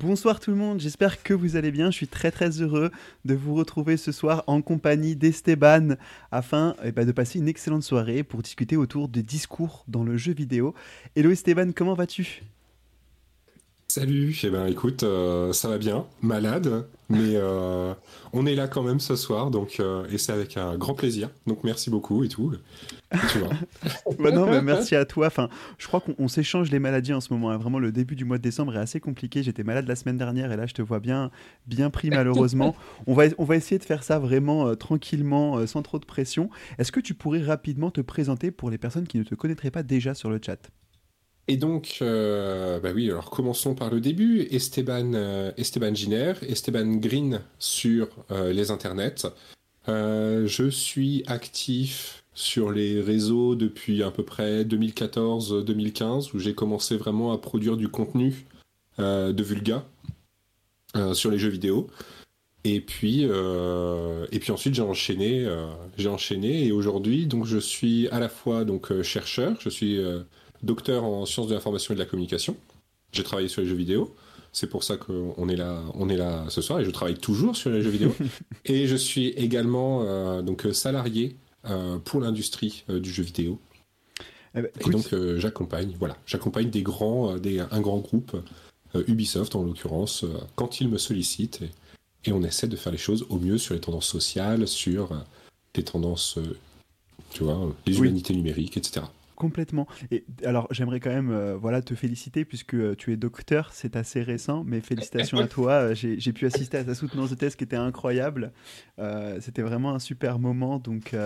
Bonsoir tout le monde, j'espère que vous allez bien. Je suis très très heureux de vous retrouver ce soir en compagnie d'Esteban afin eh ben, de passer une excellente soirée pour discuter autour des discours dans le jeu vidéo. Hello Esteban, comment vas-tu? Salut, eh ben écoute, euh, ça va bien, malade, mais euh, on est là quand même ce soir, donc euh, et c'est avec un grand plaisir. Donc merci beaucoup et tout. Tu vois. bah non, mais merci à toi. Enfin, je crois qu'on s'échange les maladies en ce moment. Hein. Vraiment, le début du mois de décembre est assez compliqué. J'étais malade la semaine dernière et là, je te vois bien, bien pris malheureusement. on va, on va essayer de faire ça vraiment tranquillement, sans trop de pression. Est-ce que tu pourrais rapidement te présenter pour les personnes qui ne te connaîtraient pas déjà sur le chat? Et donc, euh, bah oui, alors commençons par le début. Esteban, euh, Esteban Giner, Esteban Green sur euh, les internets. je suis actif sur les réseaux depuis à peu près 2014-2015, où j'ai commencé vraiment à produire du contenu de Vulga sur les jeux vidéo. Et puis, et puis ensuite j'ai enchaîné, j'ai enchaîné, et aujourd'hui donc je suis à la fois donc chercheur, je suis docteur en sciences de l'information et de la communication. J'ai travaillé sur les jeux vidéo. C'est pour ça qu'on est là, on est là ce soir et je travaille toujours sur les jeux vidéo. et je suis également euh, donc salarié euh, pour l'industrie euh, du jeu vidéo. Eh ben, et donc j'accompagne, voilà, j'accompagne des grands, des, un grand groupe, Ubisoft en l'occurrence, quand ils me sollicitent et, on essaie de faire les choses au mieux sur les tendances sociales, sur les tendances, tu vois, les humanités numériques, etc. Complètement. Et alors, j'aimerais quand même euh, voilà, te féliciter puisque euh, tu es docteur, c'est assez récent, mais félicitations à toi. Euh, j'ai pu assister à ta soutenance de thèse qui était incroyable. C'était vraiment un super moment. Donc,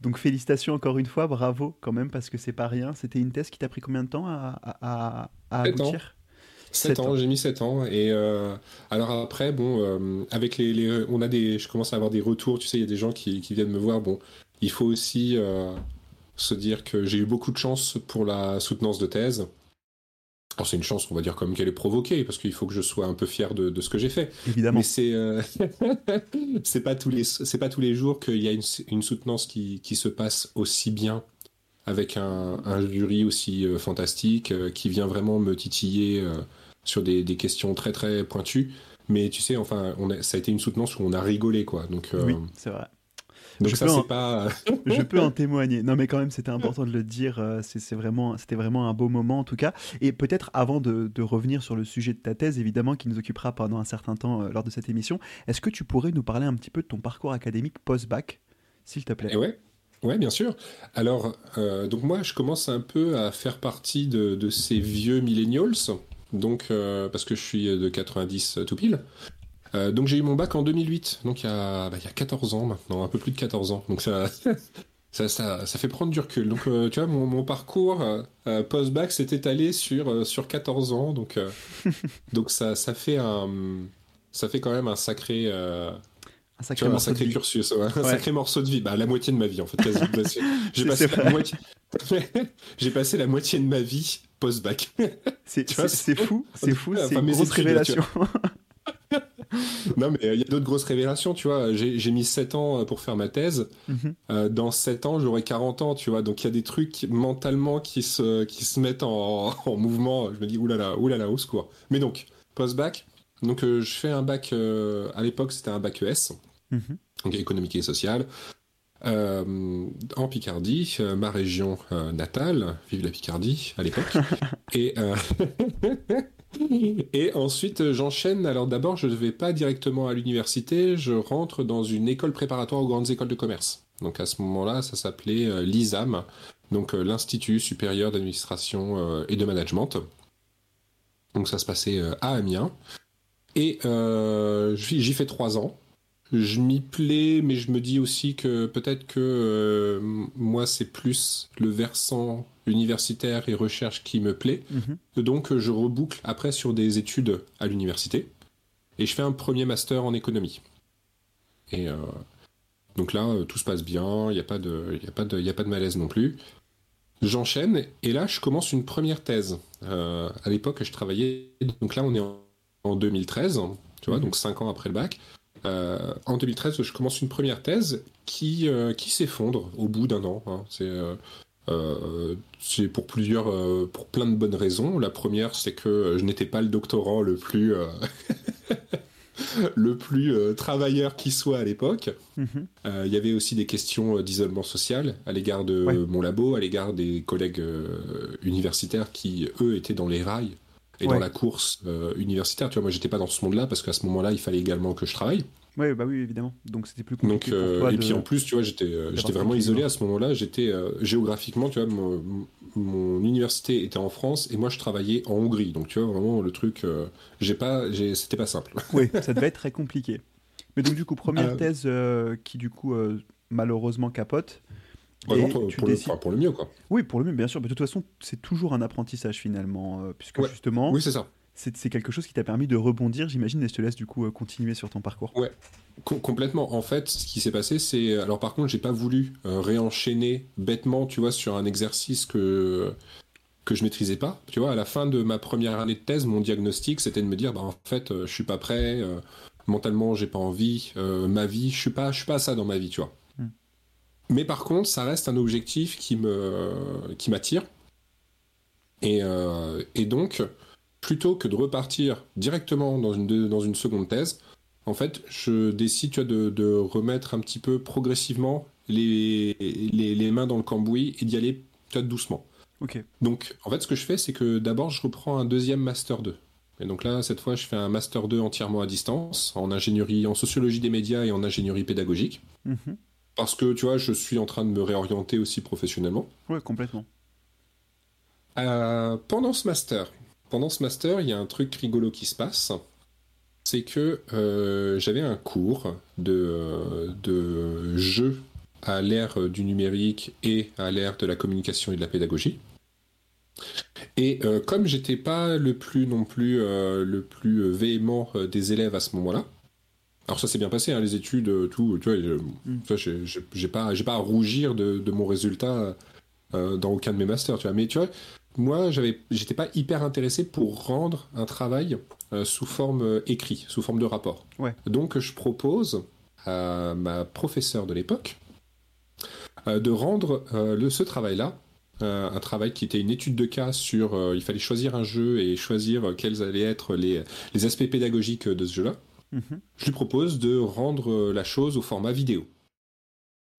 donc, félicitations encore une fois, bravo quand même, parce que c'est pas rien. C'était une thèse qui t'a pris combien de temps à, à, à aboutir? 7 ans, j'ai mis 7 ans. Et alors après, bon, avec les, on a des, je commence à avoir des retours. Tu sais, il y a des gens qui, qui, viennent me voir. Bon, il faut aussi se dire que j'ai eu beaucoup de chance pour la soutenance de thèse. Alors c'est une chance, on va dire comme qu'elle est provoquée, parce qu'il faut que je sois un peu fier de, ce que j'ai fait. Évidemment. Mais c'est euh, c'est pas tous les c'est pas tous les jours qu'il y a une, soutenance qui, se passe aussi bien avec un, jury aussi euh, fantastique euh, qui vient vraiment me titiller sur des, questions très très pointues. Mais tu sais, enfin, on ça a été une soutenance où on a rigolé quoi. Donc oui, c'est vrai. Donc je ça, c'est pas. je peux en témoigner. Non, mais quand même, c'était important de le dire. Euh, c'est vraiment, c'était vraiment un beau moment en tout cas. Et peut-être avant de, revenir sur le sujet de ta thèse, évidemment, qui nous occupera pendant un certain temps euh, lors de cette émission, est-ce que tu pourrais nous parler un petit peu de ton parcours académique post-bac, s'il te plaît? Eh Ouais. Ouais, bien sûr. Alors, euh, donc moi, je commence un peu à faire partie de, ces vieux millennials, donc parce que je suis de 90 tout pile. Euh, donc j'ai eu mon bac en 2008, donc il y, a, bah, il y a 14 ans maintenant, un peu plus de 14 ans. Donc ça, ça, ça, ça fait prendre du recul. Donc euh, tu vois, mon, mon parcours euh, post-bac s'est étalé sur, sur 14 ans. Donc, donc ça, ça, fait un, ça fait quand même un sacré... Un sacré, vois, un sacré cursus, un sacré morceau de vie. Bah, la moitié de ma vie, en fait, J'ai passé, la moitié... passé la moitié de ma vie post-bac. C'est fou, c'est fou, c'est une grosse révélation. non, mais euh, il y a d'autres grosses révélations, tu vois. J'ai mis 7 ans euh, pour faire ma thèse. Mhm. Euh, dans 7 ans, j'aurai 40 ans, tu vois. Donc il y a des trucs mentalement qui se, qui se mettent en, mouvement. Je me dis, oulala, oulala, au secours. Mais donc, post-bac, donc je fais un bac, à l'époque c'était un bac ES, mhm. donc économique et social. En Picardie, ma région natale, vive la Picardie à l'époque. et, Et ensuite, j'enchaîne. Alors d'abord, je ne vais pas directement à l'université, je rentre dans une école préparatoire aux grandes écoles de commerce. Donc à ce moment-là, ça s'appelait euh, l'ISAM, donc euh, l'Institut supérieur d'administration euh, et de management. Donc ça se passait à Amiens. Et j'y fais trois ans. Je m'y plais, mais je me dis aussi que peut-être que moi, c'est plus le versant universitaire et recherche qui me plaît. Mhm. Donc je reboucle après sur des études à l'université et je fais un premier master en économie. Et euh, donc là, euh, tout se passe bien, il n'y a, pas de, y a, pas de, y a pas de malaise non plus. J'enchaîne et là, je commence une première thèse. Euh, à l'époque, je travaillais. Donc là, on est en, 2013, tu vois, mhm. donc 5 ans après le bac. En 2013, je commence une première thèse qui, qui s'effondre au bout d'un an. Hein. C'est c'est pour plusieurs, pour plein de bonnes raisons. La première, c'est que je n'étais pas le doctorant le plus le plus euh, travailleur qui soit à l'époque. Mhm. Euh, il y avait aussi des questions euh, d'isolement social à l'égard de mon labo, à l'égard des collègues universitaires qui, eux, étaient dans les rails et dans la course universitaire. Tu vois, moi, j'étais pas dans ce monde-là parce qu'à ce moment-là, il fallait également que je travaille. Ouais, bah oui, évidemment. Donc c'était plus compliqué. Donc, pour toi et puis en plus, tu vois, j'étais, j'étais vraiment isolé à ce moment-là. J'étais géographiquement, tu vois, mon, université était en France et moi je travaillais en Hongrie. Donc tu vois, vraiment le truc, j'ai pas, j'ai, c'était pas simple. oui, ça devait être très compliqué. Mais donc du coup, première thèse qui du coup malheureusement capote. Pour, le, pour, le, mieux, quoi. Oui, pour le mieux, bien sûr. Mais de toute façon, c'est toujours un apprentissage finalement, puisque justement. Oui, c'est ça c'est quelque chose qui t'a permis de rebondir, j'imagine, et je te laisse du coup euh, continuer sur ton parcours. Ouais, complètement. En fait, ce qui s'est passé, c'est. Alors, par contre, j'ai pas voulu euh, réenchaîner bêtement, tu vois, sur un exercice que que je maîtrisais pas. Tu vois, à la fin de ma première année de thèse, mon diagnostic, c'était de me dire, bah, en fait, euh, je suis pas prêt, mentalement, j'ai pas envie, ma vie, je suis pas, je suis pas à ça dans ma vie, tu vois. Mais par contre, ça reste un objectif qui me, qui m'attire. Et, et donc, plutôt que de repartir directement dans une, dans une seconde thèse, en fait, je décide tu vois, de, de, remettre un petit peu progressivement les, les, les mains dans le cambouis et d'y aller tu vois, doucement. Ok. Donc, en fait, ce que je fais, c'est que d'abord, je reprends un deuxième Master 2. Et donc là, cette fois, je fais un Master 2 entièrement à distance, en ingénierie, en sociologie des médias et en ingénierie pédagogique. Mhm. Parce que, tu vois, je suis en train de me réorienter aussi professionnellement. Oui, complètement. Euh, pendant ce master, pendant ce master, il y a un truc rigolo qui se passe. C'est que euh, j'avais un cours de, de jeu à l'ère du numérique et à l'ère de la communication et de la pédagogie. Et euh, comme j'étais pas le plus non plus euh, le plus véhément des élèves à ce moment-là, alors ça s'est bien passé, hein, les études, tout, tu vois, mm. j'ai pas, j'ai pas à rougir de, de mon résultat dans aucun de mes masters, tu vois. Mais tu vois, moi, j'avais, j'étais pas hyper intéressé pour rendre un travail euh, sous forme euh, écrit, sous forme de rapport. Donc, je propose à ma professeure de l'époque euh, de rendre le, ce travail-là, un travail qui était une étude de cas sur, il fallait choisir un jeu et choisir quels allaient être les, les aspects pédagogiques de ce jeu-là. Mhm. Je lui propose de rendre la chose au format vidéo.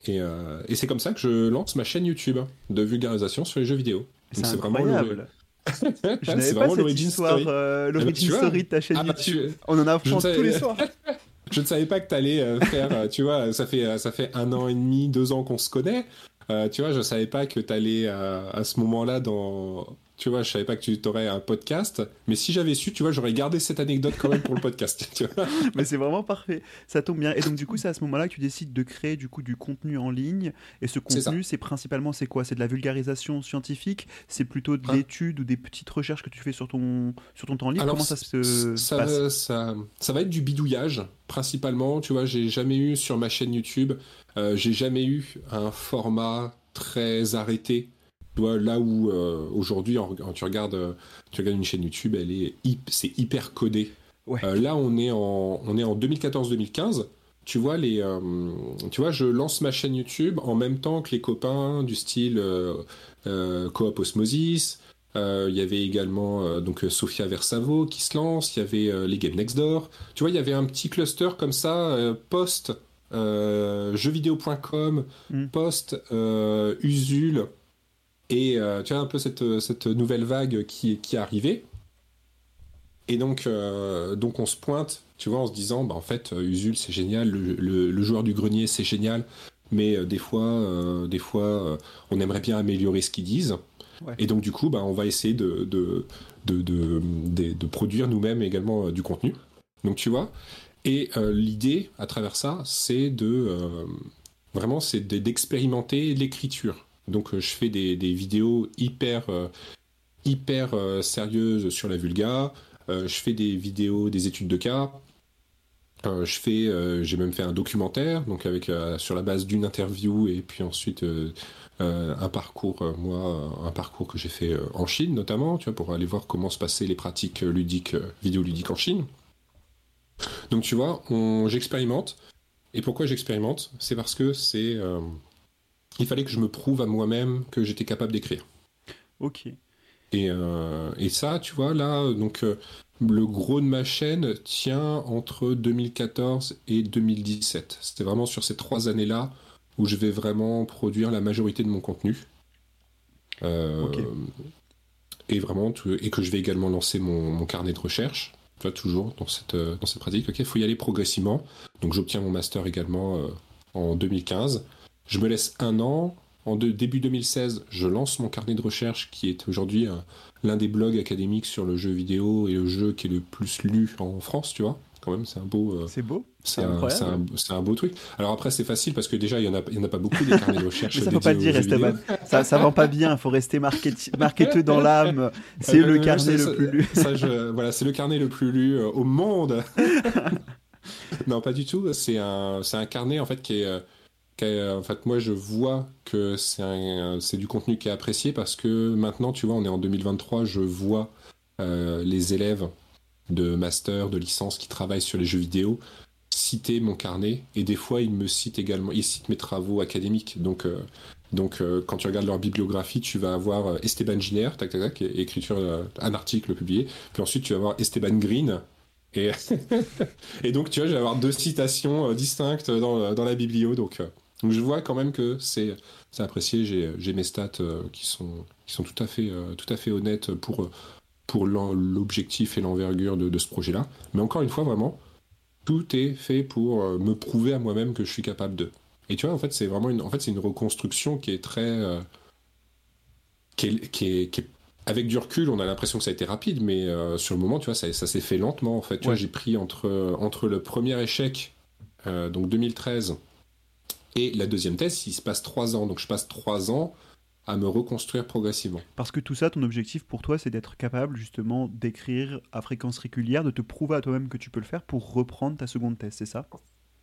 Et, et c'est comme ça que je lance ma chaîne YouTube de vulgarisation sur les jeux vidéo. C'est incroyable. je n'avais pas cette histoire, euh, l'origine story de ta chaîne ah, bah, YouTube. On en apprend tous les soirs. je ne savais pas que tu allais euh, faire, euh, tu vois, ça fait, ça fait un an et demi, deux ans qu'on se connaît. tu vois, je ne savais pas que tu allais à ce moment-là dans, tu vois, je savais pas que tu aurais un podcast, mais si j'avais su, tu vois, j'aurais gardé cette anecdote quand même pour le podcast. Tu vois mais c'est vraiment parfait, ça tombe bien. Et donc du coup, c'est à ce moment-là que tu décides de créer du coup du contenu en ligne. Et ce contenu, c'est principalement c'est quoi? C'est de la vulgarisation scientifique? C'est plutôt de hein l'étude ou des petites recherches que tu fais sur ton sur ton temps libre? Comment ça se ça, passe? ça, ça, va être du bidouillage principalement. Tu vois, j'ai jamais eu sur ma chaîne YouTube, euh, j'ai jamais eu un format très arrêté là où euh, aujourd'hui, tu regardes, euh, tu regardes une chaîne YouTube, elle est c'est hyper codé. Euh, là, on est en, on est en 2014-2015. Tu vois les, tu vois, je lance ma chaîne YouTube en même temps que les copains du style Coop Osmosis. Il y avait également donc Sofia Versavo qui se lance. Il y avait les Game Next Door. Tu vois, il y avait un petit cluster comme ça, post jeuxvideo.com, mm. post Usul et euh, tu as un peu cette, cette nouvelle vague qui, qui est arrivée. Et donc, euh, donc on se pointe, tu vois, en se disant, bah, en fait, euh, Usul c'est génial, le, le, joueur du grenier c'est génial, mais des fois, des fois on aimerait bien améliorer ce qu'ils disent. Et donc, du coup, bah, on va essayer de, de, de, de, de produire nous-mêmes également du contenu. Donc, tu vois, et l'idée à travers ça, c'est de vraiment c'est d'expérimenter l'écriture. Donc euh, je fais des, vidéos hyper, euh, hyper euh, sérieuses sur la vulga. je fais des vidéos, des études de cas. je fais, j'ai même fait un documentaire, donc avec sur la base d'une interview et puis ensuite un parcours, moi, un parcours que j'ai fait en Chine notamment, tu vois, pour aller voir comment se passaient les pratiques ludiques, vidéoludiques en Chine. Donc tu vois, j'expérimente. Et pourquoi j'expérimente? C'est parce que c'est il fallait que je me prouve à moi-même que j'étais capable d'écrire. Ok. Et, et, ça, tu vois, là, donc le gros de ma chaîne tient entre 2014 et 2017. C'était vraiment sur ces trois années-là où je vais vraiment produire la majorité de mon contenu. Euh, et vraiment, et que je vais également lancer mon, carnet de recherche. Tu toujours dans cette, euh, dans cette pratique. Ok, il faut y aller progressivement. Donc j'obtiens mon master également euh, en 2015. Je me laisse un an. En début 2016, je lance mon carnet de recherche qui est aujourd'hui l'un des blogs académiques sur le jeu vidéo et le jeu qui est le plus lu en France, tu vois quand même, c'est un beau. Euh, c'est beau. C'est un, un, beau truc. Alors après, c'est facile parce que déjà, il n'y en, a, y en a pas beaucoup des carnets de recherche. Mais ça, faut pas dire, Esteban. ça, ça vend pas bien. Il faut rester marketeux dans l'âme. C'est le carnet le plus lu. ça, voilà, c'est le carnet le plus lu euh, au monde. non, pas du tout. C'est un, un carnet en fait qui est. en fait, moi, je vois que c'est du contenu qui est apprécié parce que maintenant, tu vois, on est en 2023, je vois euh, les élèves de master, de licence qui travaillent sur les jeux vidéo citer mon carnet et des fois ils me citent également, ils citent mes travaux académiques. Donc, euh, donc euh, quand tu regardes leur bibliographie, tu vas avoir euh, Esteban Giner, tac tac tac, écriture, un article publié. Puis ensuite tu vas avoir Esteban Green. Et, et donc tu vois, je vais avoir deux citations distinctes dans, dans la biblio. Donc, donc je vois quand même que c'est apprécié. J'ai mes stats qui sont qui sont tout à fait tout à fait honnêtes pour pour l'objectif et l'envergure de, ce projet-là. Mais encore une fois, vraiment, tout est fait pour euh, me prouver à moi-même que je suis capable de. Et tu vois, en fait, c'est vraiment une, en fait, une reconstruction qui est très, euh, qui, est, avec du recul, on a l'impression que ça a été rapide, mais euh, sur le moment, tu vois, ça, s'est fait lentement. En fait, tu vois, j'ai pris entre entre le premier échec, donc 2013, et la deuxième thèse, il se passe trois ans. Donc je passe trois ans à me reconstruire progressivement. Parce que tout ça, ton objectif pour toi, c'est d'être capable justement d'écrire à fréquence régulière, de te prouver à toi-même que tu peux le faire pour reprendre ta seconde thèse, c'est ça?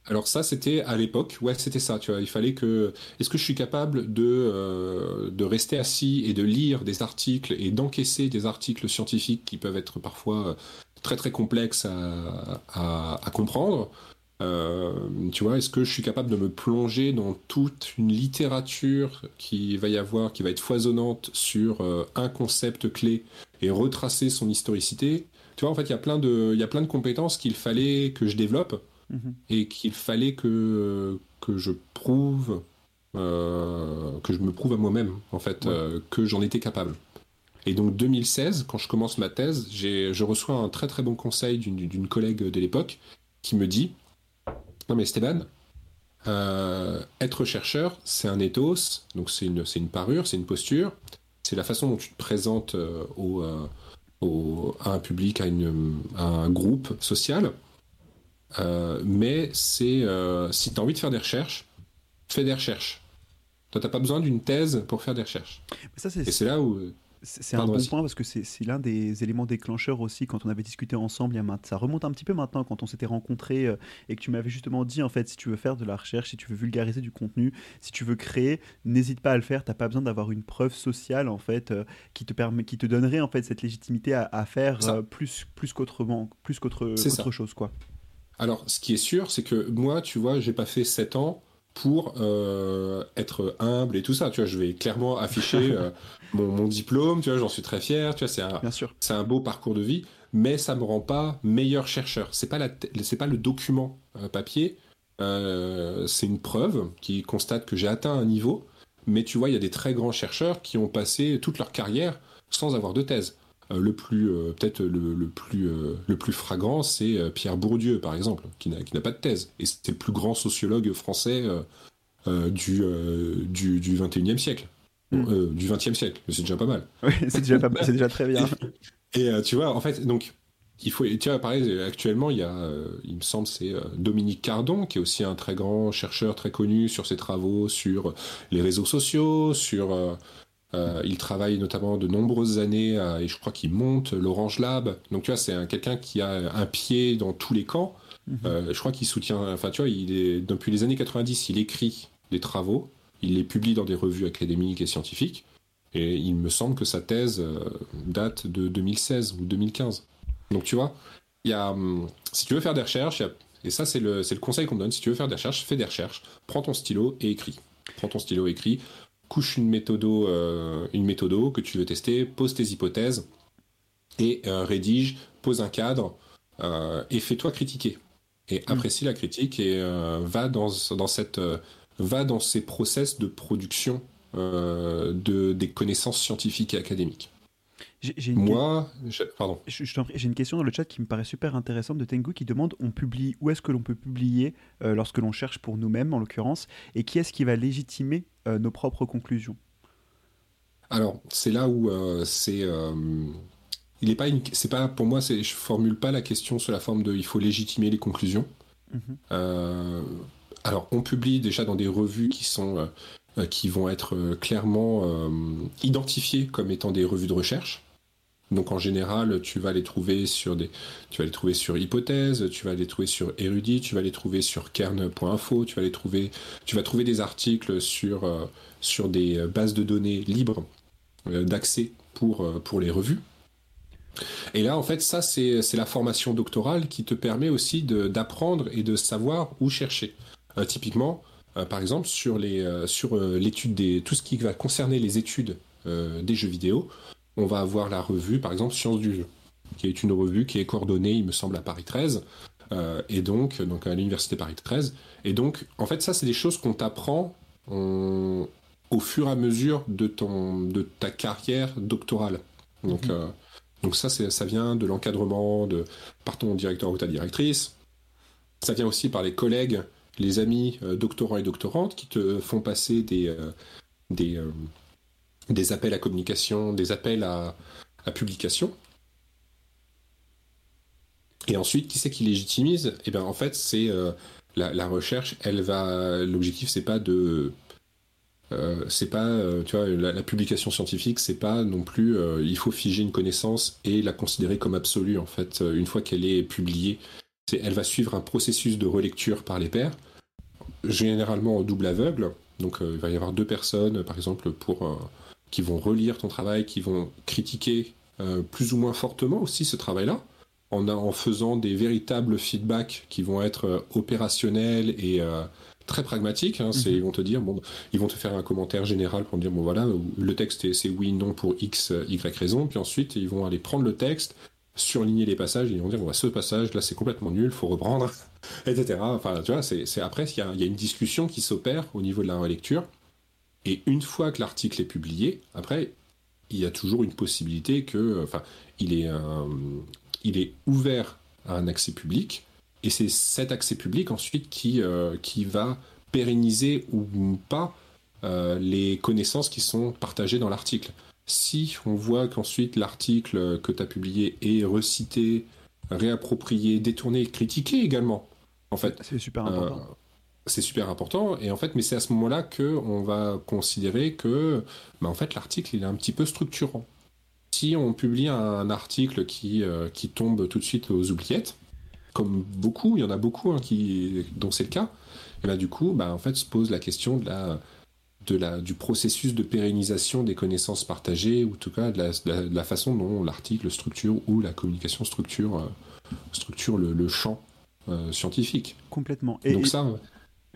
Alors ça, c'était à l'époque, ouais, c'était ça, tu vois, il fallait que... Est-ce que je suis capable de, euh, de rester assis et de lire des articles et d'encaisser des articles scientifiques qui peuvent être parfois très très complexes à, à, à comprendre? euh, tu vois, est-ce que je suis capable de me plonger dans toute une littérature qui va y avoir, qui va être foisonnante sur euh, un concept clé et retracer son historicité? Tu vois, en fait, il y a plein de, il y a plein de compétences qu'il fallait que je développe mhm. et qu'il fallait que que je prouve, euh, que je me prouve à moi-même, en fait, que j'en étais capable. Et donc 2016, quand je commence ma thèse, je reçois un très très bon conseil d'une collègue de l'époque qui me dit non mais Esteban, euh, être chercheur, c'est un ethos, donc c'est une, une parure, c'est une posture, c'est la façon dont tu te présentes euh, au, euh, au, à un public, à, une, un groupe social. mais c'est si tu as envie de faire des recherches, fais des recherches. Toi, tu n'as pas besoin d'une thèse pour faire des recherches. ça, Et c'est là où c'est un bon point parce que c'est l'un des éléments déclencheurs aussi quand on avait discuté ensemble. Il ça remonte un petit peu maintenant quand on s'était rencontrés euh, et que tu m'avais justement dit en fait si tu veux faire de la recherche, si tu veux vulgariser du contenu, si tu veux créer, n'hésite pas à le faire. T'as pas besoin d'avoir une preuve sociale en fait euh, qui te permet, qui te donnerait en fait cette légitimité à, faire euh, plus plus qu'autrement, plus qu'autre chose quoi. Alors ce qui est sûr, c'est que moi, tu vois, j'ai pas fait 7 ans pour être humble et tout ça. Tu vois, je vais clairement afficher mon, diplôme, tu vois, j'en suis très fier, tu vois, c'est un, c'est un beau parcours de vie, mais ça me rend pas meilleur chercheur. C'est pas la, c'est pas le document euh, papier, euh, c'est une preuve qui constate que j'ai atteint un niveau, mais tu vois, il y a des très grands chercheurs qui ont passé toute leur carrière sans avoir de thèse. Euh, le plus, peut-être le, plus, le plus fragrant, c'est Pierre Bourdieu, par exemple, qui n'a, pas de thèse. Et c'est le plus grand sociologue français du, du, du 21e siècle. Mm. Euh, du 20 siècle, mais c'est déjà pas mal. Oui, c'est déjà, c'est déjà très bien. et, euh, tu vois, en fait, donc, il faut, tu vois, pareil, actuellement, il y a, euh, il me semble, c'est Dominique Cardon, qui est aussi un très grand chercheur très connu sur ses travaux sur les réseaux sociaux, sur. Il travaille notamment de nombreuses années et je crois qu'il monte l'Orange Lab. Donc tu vois, c'est quelqu'un qui a un pied dans tous les camps. Mm-hmm. je crois qu'il soutient, enfin tu vois, il est, depuis les années 90, il écrit des travaux il les publie dans des revues académiques et scientifiques. Et il me semble que sa thèse euh, date de 2016 ou 2015. Donc tu vois, il y a, hum, si tu veux faire des recherches, et ça c'est le, le conseil qu'on me donne, si tu veux faire des recherches, fais des recherches, prends ton stylo et écris. prends ton stylo, écris, couche une méthodo, une méthodo que tu veux tester, pose tes hypothèses et rédige, pose un cadre et fais-toi critiquer. Et mm. apprécie la critique et va dans, dans cette va dans ces process de production de, des connaissances scientifiques et académiques. J'ai Moi, pardon. J'ai une question dans le chat qui me paraît super intéressante de Tengu qui demande on publie où est-ce que l'on peut publier euh, lorsque l'on cherche pour nous-mêmes en l'occurrence et qui est-ce qui va légitimer euh, nos propres conclusions? Alors c'est là où euh, c'est il est pas c'est pas pour moi c'est je formule pas la question sous la forme de il faut légitimer les conclusions. Mhm. alors on publie déjà dans des revues qui sont qui vont être clairement identifiées comme étant des revues de recherche. Donc en général, tu vas les trouver sur des, tu vas les trouver sur Hypothèse, tu vas les trouver sur Erudit, tu vas les trouver sur kern.info, tu vas les trouver, tu vas trouver des articles sur euh, des bases de données libres euh, d'accès pour euh, les revues. Et là, en fait, ça c'est la formation doctorale qui te permet aussi d'apprendre et de savoir où chercher. typiquement, par exemple, sur sur l'étude des tout ce qui va concerner les études des jeux vidéo on va avoir la revue, par exemple, Sciences du jeu, qui est une revue qui est coordonnée, il me semble, à Paris 13, euh, et donc, donc à l'Université Paris 13. Et donc, en fait, ça, c'est des choses qu'on t'apprend au fur et à mesure de, ton, de ta carrière doctorale. Donc, mhm. euh, donc ça, ça vient de l'encadrement de, par ton directeur ou ta directrice. Ça vient aussi par les collègues, les amis euh, doctorants et doctorantes qui te font passer des, des, des appels à communication, des appels à, publication. Et ensuite, qui c'est qui légitimise? Eh bien, en fait, c'est euh, la, recherche. Elle va. L'objectif, c'est pas de. Euh, c'est pas, euh, tu vois, la, publication scientifique, c'est pas non plus. il faut figer une connaissance et la considérer comme absolue. En fait, une fois qu'elle est publiée, elle va suivre un processus de relecture par les pairs, généralement en double aveugle. Donc, il va y avoir deux personnes, par exemple, pour qui vont relire ton travail, qui vont critiquer euh, plus ou moins fortement aussi ce travail-là, en, en, faisant des véritables feedbacks qui vont être euh, opérationnels et euh, très pragmatiques. Hein, mhm. Ils vont te dire, bon, ils vont te faire un commentaire général pour dire, bon voilà, le texte c'est oui, non pour X, Y raison, puis ensuite ils vont aller prendre le texte, surligner les passages, et ils vont dire, bon, bah, ce passage là c'est complètement nul, faut reprendre, etc. Enfin, tu vois, c'est après, il y, y, a une discussion qui s'opère au niveau de la relecture. Et une fois que l'article est publié, après, il y a toujours une possibilité que, enfin, il est, il est ouvert à un accès public, et c'est cet accès public ensuite qui, euh, qui va pérenniser ou pas euh, les connaissances qui sont partagées dans l'article. Si on voit qu'ensuite l'article que tu as publié est recité, réapproprié, détourné, critiqué également, en fait. C'est super important. Euh, c'est super important et en fait mais c'est à ce moment-là que on va considérer que bah, en fait l'article il est un petit peu structurant si on publie un, article qui euh, qui tombe tout de suite aux oubliettes comme beaucoup il y en a beaucoup hein, qui dont c'est le cas et là du coup bah en fait se pose la question de la de la, du processus de pérennisation des connaissances partagées, ou en tout cas de la, façon dont l'article structure ou la communication structure, euh, structure le, champ euh, scientifique. Complètement. Et, Donc ça,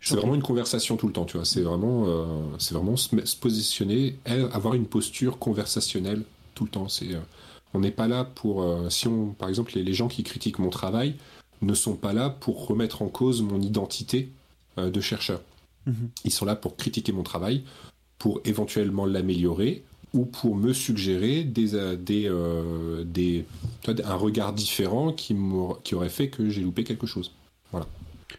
c'est vraiment une conversation tout le temps, tu vois. C'est vraiment, euh, c'est vraiment se, positionner, avoir une posture conversationnelle tout le temps. C'est, euh, on n'est pas là pour, euh, si on, par exemple, les, gens qui critiquent mon travail ne sont pas là pour remettre en cause mon identité de chercheur. Mhm. Ils sont là pour critiquer mon travail, pour éventuellement l'améliorer ou pour me suggérer des, des, des, un regard différent qui, qui aurait fait que j'ai loupé quelque chose. Voilà.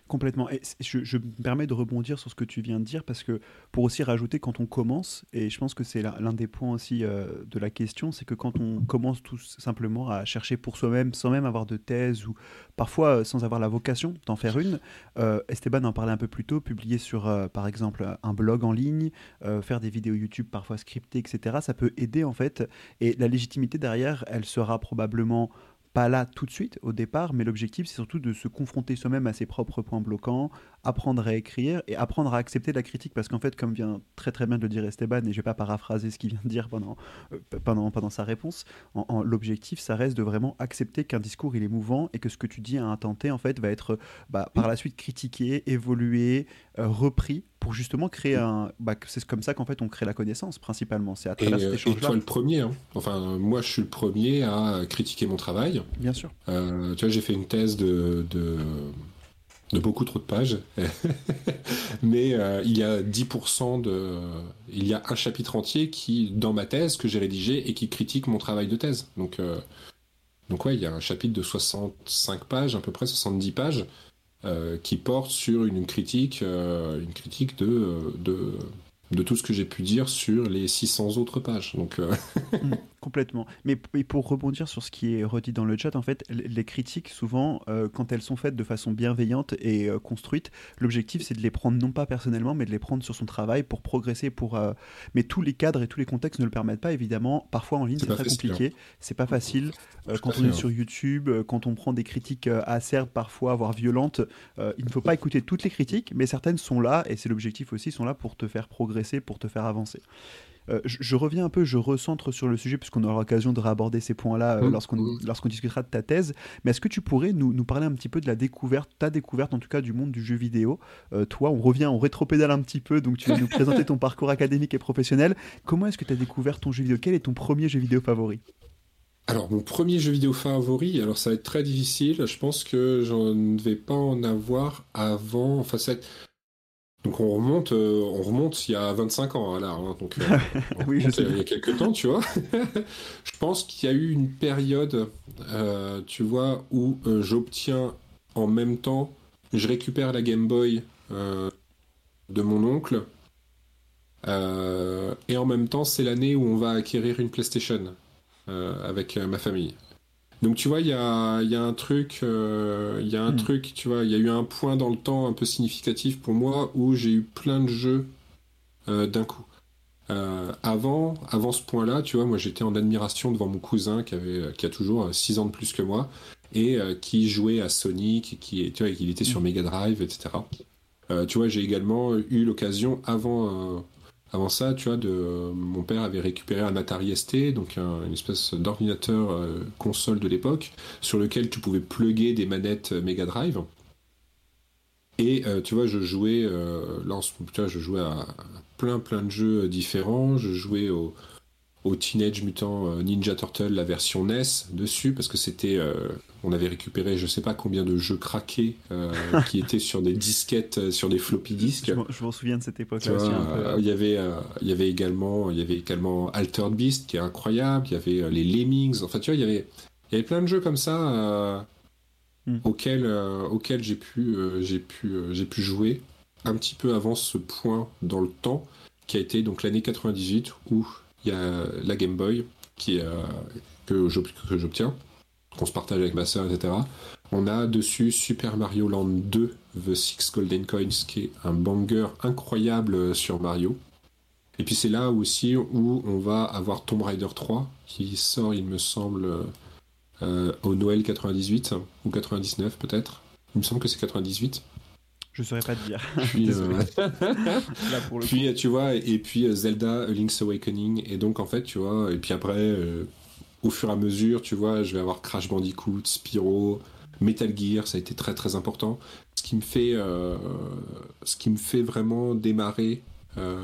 Complètement. Et je, me permets de rebondir sur ce que tu viens de dire parce que pour aussi rajouter quand on commence, et je pense que c'est l'un des points aussi euh, de la question, c'est que quand on commence tout simplement à chercher pour soi-même sans même avoir de thèse ou parfois euh, sans avoir la vocation d'en faire une, euh, Esteban en parlait un peu plus tôt, publier sur par exemple un blog en ligne, faire des vidéos YouTube parfois scriptées, etc. Ça peut aider en fait. Et la légitimité derrière, elle sera probablement pas là tout de suite au départ, mais l'objectif c'est surtout de se confronter soi-même à ses propres points bloquants, apprendre à écrire et apprendre à accepter la critique parce qu'en fait, comme vient très très bien de le dire Esteban, et je vais pas paraphraser ce qu'il vient de dire pendant, euh, pendant, pendant sa réponse, en, l'objectif ça reste de vraiment accepter qu'un discours il est mouvant et que ce que tu dis à un tenté en fait va être bah, par la suite critiqué, évolué, euh, repris pour justement créer un. Bah, c'est comme ça qu'en fait on crée la connaissance principalement. C'est à travers cet échange-là. Et toi le premier. Hein. Enfin, moi je suis le premier à critiquer mon travail. Bien sûr. tu vois, j'ai fait une thèse de, de de beaucoup trop de pages, mais euh, il y a 10% de, il y a un chapitre entier qui dans ma thèse que j'ai rédigé et qui critique mon travail de thèse. Donc euh, donc ouais, il y a un chapitre de 65 pages, à peu près 70 pages, euh, qui porte sur une, critique, une critique de, de de tout ce que j'ai pu dire sur les 600 autres pages. Donc, euh, mm, complètement. Mais, pour rebondir sur ce qui est redit dans le chat, en fait, les critiques, souvent, euh, quand elles sont faites de façon bienveillante et euh, construite, l'objectif, c'est de les prendre non pas personnellement, mais de les prendre sur son travail pour progresser. Pour, Mais tous les cadres et tous les contextes ne le permettent pas, évidemment. Parfois, en ligne, c'est très compliqué. C'est pas facile. quand on est sur YouTube, quand on prend des critiques acerbes, parfois, voire violentes, il ne faut pas écouter toutes les critiques, mais certaines sont là, et c'est l'objectif aussi, sont là pour te faire progresser pour te faire avancer. Euh, je, reviens un peu, je recentre sur le sujet puisqu'on aura l'occasion de réaborder ces points-là euh, mmh. lorsqu'on discutera de ta thèse. Mais est-ce que tu pourrais nous, nous, parler un petit peu de la découverte, ta découverte en tout cas du monde du jeu vidéo? Euh, Toi, on revient, on rétropédale un petit peu, donc tu vas nous présenter ton parcours académique et professionnel. Comment est-ce que tu as découvert ton jeu vidéo? Quel est ton premier jeu vidéo favori? Alors mon premier jeu vidéo favori, alors ça va être très difficile, je pense que je ne vais pas en avoir avant, enfin ça, donc on remonte, euh, on remonte il y a 25 ans là, hein, donc euh, oui, je sais. il y a quelques temps, tu vois. je pense qu'il y a eu une période, euh, tu vois, où j'obtiens en même temps, je récupère la Game Boy de mon oncle, et en même temps c'est l'année où on va acquérir une PlayStation avec ma famille. Donc tu vois, il y a, un truc, euh, il y a un hmm. truc, tu vois, il y a eu un point dans le temps un peu significatif pour moi où j'ai eu plein de jeux euh, d'un coup. Euh, avant, avant ce point-là, tu vois, moi j'étais en admiration devant mon cousin qui avait, qui a toujours 6 ans de plus que moi et qui jouait à Sonic, qui, tu vois, il était sur hmm. Mega Drive, etc. tu vois, j'ai également eu l'occasion avant avant ça, tu vois, de, mon père avait récupéré un Atari ST, donc une espèce d'ordinateur euh, console de l'époque, sur lequel tu pouvais plugger des manettes Mega Drive. Et euh, tu vois, je jouais, euh, là, tu vois, je jouais à plein plein de jeux différents. Je jouais au, au Teenage Mutant Ninja Turtle, la version NES dessus, parce que c'était on avait récupéré je sais pas combien de jeux craqués euh, qui étaient sur des disquettes, euh, sur des floppy disks. Je m'en souviens de cette époque-là euh, Il y avait, il y avait également, il y avait également Altered Beast qui est incroyable. Il y avait les Lemmings. Enfin, tu vois, il y avait, il y avait plein de jeux comme ça hmm. auxquels, auxquels j'ai pu, j'ai pu, j'ai pu jouer un petit peu avant ce point dans le temps qui a été donc l'année 98 où il y a la Game Boy qui que j'obtiens qu'on se partage avec ma soeur, etc. On a dessus Super Mario Land 2, The Six Golden Coins, qui est un banger incroyable sur Mario. Et puis c'est là aussi où on va avoir Tomb Raider 3, qui sort, il me semble, euh, au Noël 98, ou 99 peut-être. Il me semble que c'est 98. Je saurais pas te dire. Puis, euh, puis tu vois, et puis euh, Zelda Link's Awakening. Et donc en fait, tu vois, et puis après, au fur et à mesure, tu vois, je vais avoir Crash Bandicoot, Spyro, Metal Gear, ça a été très très important. Ce qui me fait, euh, ce qui me fait vraiment démarrer, euh,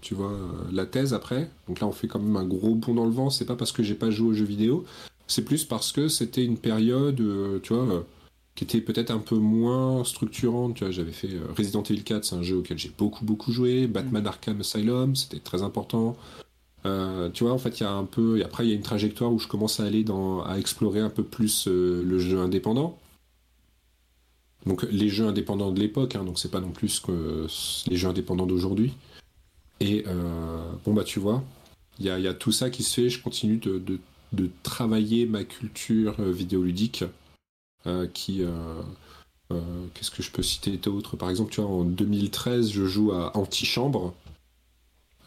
tu vois, la thèse après. Donc là, on fait quand même un gros bond dans le vent. C'est pas parce que j'ai pas joué aux jeux vidéo, c'est plus parce que c'était une période, euh, tu vois, qui était peut-être un peu moins structurante. Tu vois, j'avais fait Resident Evil 4, c'est un jeu auquel j'ai beaucoup beaucoup joué. Batman Arkham Asylum, c'était très important. Euh, tu vois, en fait, il y a un peu. Et après, il y a une trajectoire où je commence à aller dans, à explorer un peu plus euh, le jeu indépendant. Donc, les jeux indépendants de l'époque, hein, donc c'est pas non plus que les jeux indépendants d'aujourd'hui. Et euh, bon, bah, tu vois, il y a, y a, tout ça qui se fait. Je continue de, de, de travailler ma culture vidéoludique qui. Qu'est-ce que je peux citer d'autre? Par exemple, tu vois, en 2013, je joue à Antichambre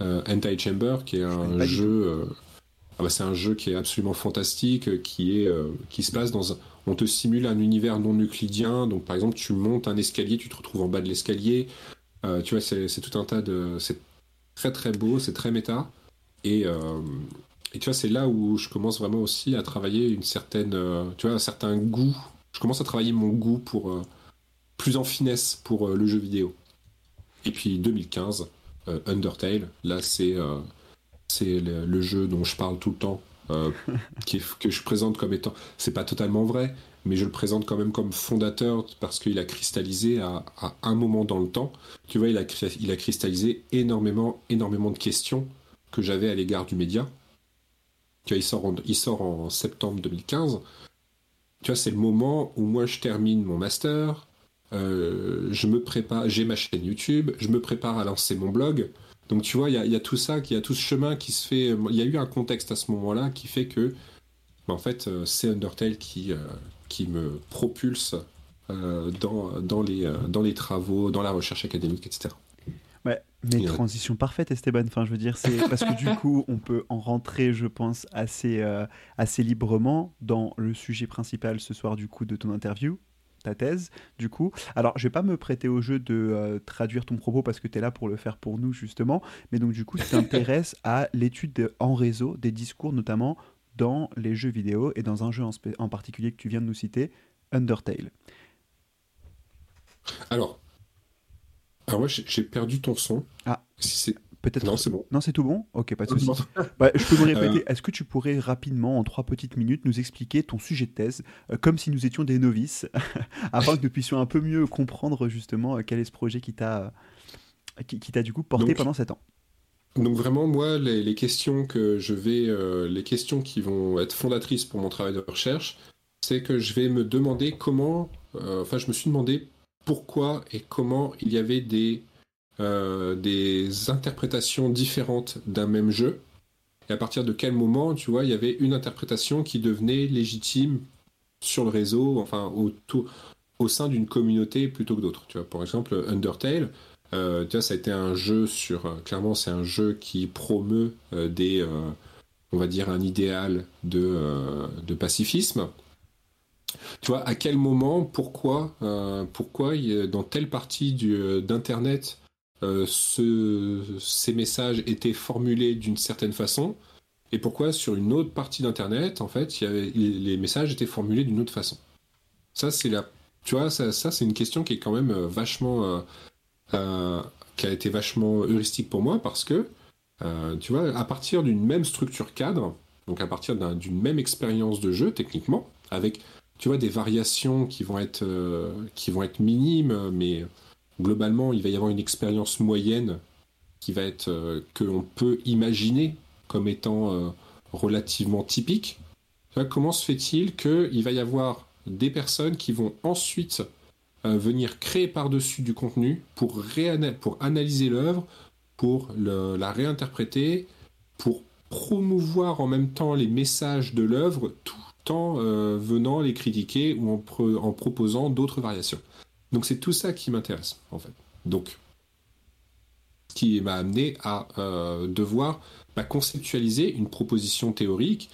euh, Anti-Chamber, qui est un jeu. Euh, ah bah, c'est un jeu qui est absolument fantastique, qui est euh, qui se passe dans un, on te simule un univers non euclidien. Donc par exemple, tu montes un escalier, tu te retrouves en bas de l'escalier. tu vois, c'est tout un tas de, c'est très très beau, c'est très méta. Et, et tu vois, c'est là où je commence vraiment aussi à travailler une certaine, tu vois, un certain goût. Je commence à travailler mon goût pour plus en finesse pour le jeu vidéo. Et puis 2015, Undertale. Là, c'est le, jeu dont je parle tout le temps, que je présente comme étant. C'est pas totalement vrai, mais je le présente quand même comme fondateur parce qu'il a cristallisé à, un moment dans le temps. Tu vois, il a, il cristallisé énormément, énormément de questions que j'avais à l'égard du média. Tu vois, il sort en septembre 2015. C'est le moment où moi je termine mon master, euh, je me prépare, j'ai ma chaîne YouTube, je me prépare à lancer mon blog. Donc tu vois, il y, a tout ça, il y a tout ce chemin qui se fait. Il y a eu un contexte à ce moment-là qui fait que, bah, en fait, euh, c'est Undertale qui, euh, me propulse dans les travaux, dans la recherche académique, etc. Ouais, mais transition parfaite, Esteban. Enfin, je veux dire, c'est parce que du coup, on peut en rentrer, je pense, assez, assez librement dans le sujet principal ce soir du coup de ton interview, ta thèse, du coup. Alors, je vais pas me prêter au jeu de euh, traduire ton propos parce que tu es là pour le faire pour nous, justement. Mais donc, du coup, tu t'intéresses à l'étude en réseau des discours, notamment dans les jeux vidéo et dans un jeu en, en particulier que tu viens de nous citer, Undertale. Alors, alors moi, j'ai perdu ton son. Ah. Si c'est Peut-être. Non, c'est bon. Non, c'est tout bon Ok, pas de souci. Bah, je peux me répéter. Euh. Est-ce que tu pourrais rapidement, en trois petites minutes, nous expliquer ton sujet de thèse, euh, comme si nous étions des novices, afin que nous puissions un peu mieux comprendre justement euh, quel est ce projet qui t'a qui, t'a du coup porté pendant sept ans? donc vraiment, moi, les, questions que je vais, les questions qui vont être fondatrices pour mon travail de recherche, c'est que je vais me demander comment, enfin, je me suis demandé pourquoi et comment il y avait des euh, des interprétations différentes d'un même jeu. Et à partir de quel moment, tu vois, il y avait une interprétation qui devenait légitime sur le réseau, enfin au, sein d'une communauté plutôt que d'autres. Tu vois, par exemple, Undertale, euh, tu vois, ça a été un jeu sur. Euh, clairement, c'est un jeu qui promeut des. on va dire un idéal de pacifisme. Tu vois, à quel moment, pourquoi, pourquoi dans telle partie d'Internet, euh, ces messages étaient formulés d'une certaine façon et pourquoi sur une autre partie d'internet en fait les messages étaient formulés d'une autre façon? Ça c'est la tu vois ça, c'est une question qui est quand même euh, vachement euh, qui a été vachement heuristique pour moi parce que tu vois à partir d'une même structure cadre donc à partir d'une même expérience de jeu techniquement avec tu vois des variations qui vont être qui vont être minimes mais globalement, il va y avoir une expérience moyenne qui va être euh, que l'on peut imaginer comme étant euh, relativement typique. comment se fait-il qu'il va y avoir des personnes qui vont ensuite euh, venir créer par-dessus du contenu pour, pour analyser l'œuvre, pour la réinterpréter, pour promouvoir en même temps les messages de l'œuvre tout en venant les critiquer ou en proposant d'autres variations. Donc c'est tout ça qui m'intéresse, en fait. Donc, ce qui m'a amené à euh, devoir bah, conceptualiser une proposition théorique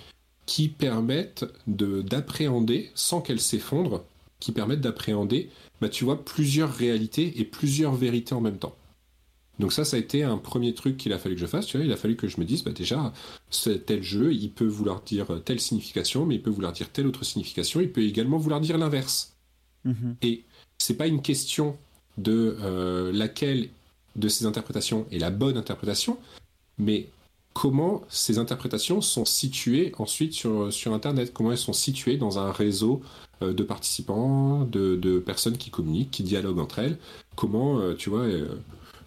qui permette d'appréhender, sans qu'elle s'effondre, qui permette d'appréhender, bah, tu vois, plusieurs réalités et plusieurs vérités en même temps. Donc ça, ça a été un premier truc qu'il a fallu que je fasse. Tu vois, il a fallu que je me dise, bah déjà, tel jeu, il peut vouloir dire telle signification, mais il peut vouloir dire telle autre signification. Il peut également vouloir dire l'inverse. Mm-hmm. Et c'est pas une question de euh, laquelle de ces interprétations est la bonne interprétation, mais comment ces interprétations sont situées ensuite sur, sur Internet, comment elles sont situées dans un réseau euh, de participants, de, personnes qui communiquent, qui dialoguent entre elles, comment, euh, tu vois,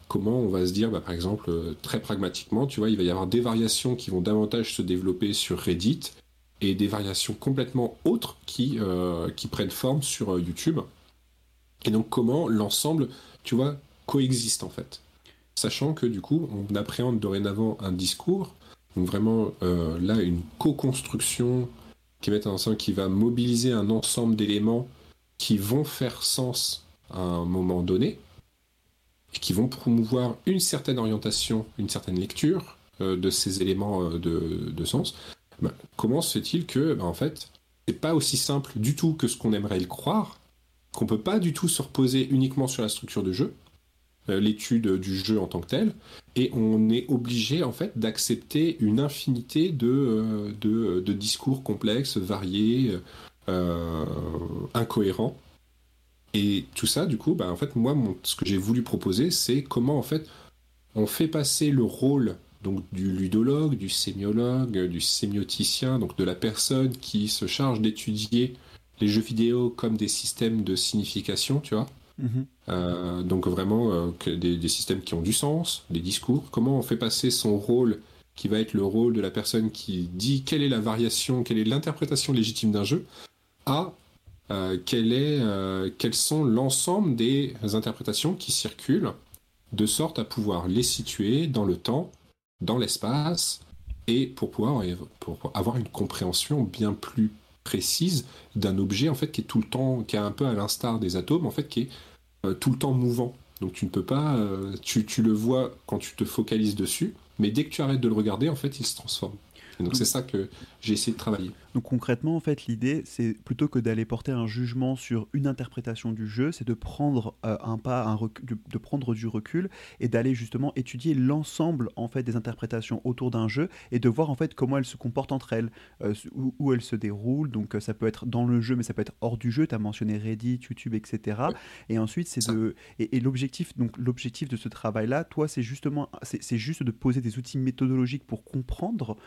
comment on va se dire, bah, par exemple, très pragmatiquement, tu vois, il va y avoir des variations qui vont davantage se développer sur Reddit et des variations complètement autres qui, qui prennent forme sur YouTube. Et donc comment l'ensemble, tu vois, coexiste en fait. Sachant que du coup, on appréhende dorénavant un discours, donc vraiment euh, là une co-construction qui, ensemble, qui va mobiliser un ensemble d'éléments qui vont faire sens à un moment donné, et qui vont promouvoir une certaine orientation, une certaine lecture euh, de ces éléments euh, de, sens. Ben, comment se fait-il que, ben, en fait, c'est pas aussi simple du tout que ce qu'on aimerait le croire, qu'on peut pas du tout se reposer uniquement sur la structure de jeu, euh, l'étude du jeu en tant que tel, et on est obligé en fait d'accepter une infinité de, de, discours complexes, variés, incohérents. Et tout ça, du coup, bah, en fait, moi, ce que j'ai voulu proposer, c'est comment, en fait, on fait passer le rôle donc du ludologue, du sémiologue, du sémioticien, donc de la personne qui se charge d'étudier les jeux vidéo comme des systèmes de signification, tu vois. Mhm. Euh, donc vraiment euh, des, systèmes qui ont du sens, des discours. Comment on fait passer son rôle, qui va être le rôle de la personne qui dit quelle est la variation, quelle est l'interprétation légitime d'un jeu, à euh, est, quelles sont l'ensemble des interprétations qui circulent, de sorte à pouvoir les situer dans le temps, dans l'espace, et pour pouvoir pour avoir une compréhension bien plus précise d'un objet en fait qui est tout le temps, qui est un peu à l'instar des atomes en fait, qui est euh, tout le temps mouvant. Donc tu ne peux pas, euh, tu, tu, le vois quand tu te focalises dessus, mais dès que tu arrêtes de le regarder, en fait, il se transforme donc c'est ça que j'ai essayé de travailler. Donc concrètement, en fait, l'idée, c'est plutôt que d'aller porter un jugement sur une interprétation du jeu, c'est de prendre euh, un pas, un de, prendre du recul et d'aller justement étudier l'ensemble en fait des interprétations autour d'un jeu et de voir en fait comment elles se comportent entre elles, euh, où, elles se déroulent. Donc euh, ça peut être dans le jeu, mais ça peut être hors du jeu. Tu as mentionné Reddit, YouTube, etc. Et ensuite, c'est de et, l'objectif donc l'objectif de ce travail-là, toi, c'est justement c'est juste de poser des outils méthodologiques pour comprendre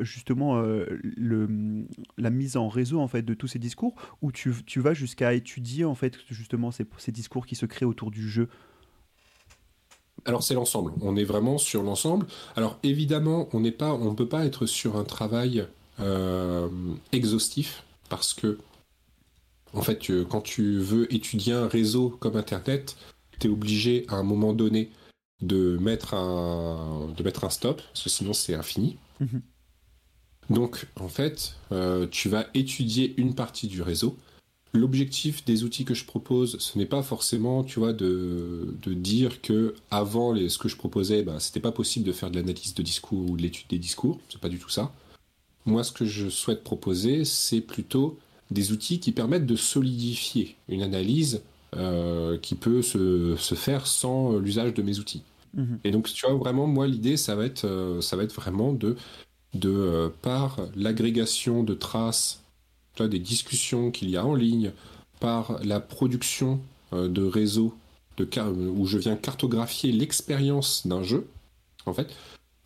justement euh, le, la mise en réseau en fait de tous ces discours ou tu, tu vas jusqu'à étudier en fait justement ces, ces discours qui se créent autour du jeu? Alors c'est l'ensemble. On est vraiment sur l'ensemble. Alors évidemment, on n'est pas, on peut pas être sur un travail euh, exhaustif parce que en fait, quand tu veux étudier un réseau comme Internet, tu es obligé à un moment donné de mettre un, de mettre un stop, parce que sinon c'est infini. Mhm. Donc, en fait, euh, tu vas étudier une partie du réseau. L'objectif des outils que je propose, ce n'est pas forcément, tu vois, de, dire que avant les, ce que je proposais, bah, c'était pas possible de faire de l'analyse de discours ou de l'étude des discours. C'est pas du tout ça. Moi, ce que je souhaite proposer, c'est plutôt des outils qui permettent de solidifier une analyse euh, qui peut se, faire sans l'usage de mes outils. Mhm. Et donc, tu vois, vraiment, moi, l'idée, ça va être, euh, ça va être vraiment de de euh, par l'agrégation de traces, des discussions qu'il y a en ligne, par la production euh, de réseaux de où je viens cartographier l'expérience d'un jeu, en fait,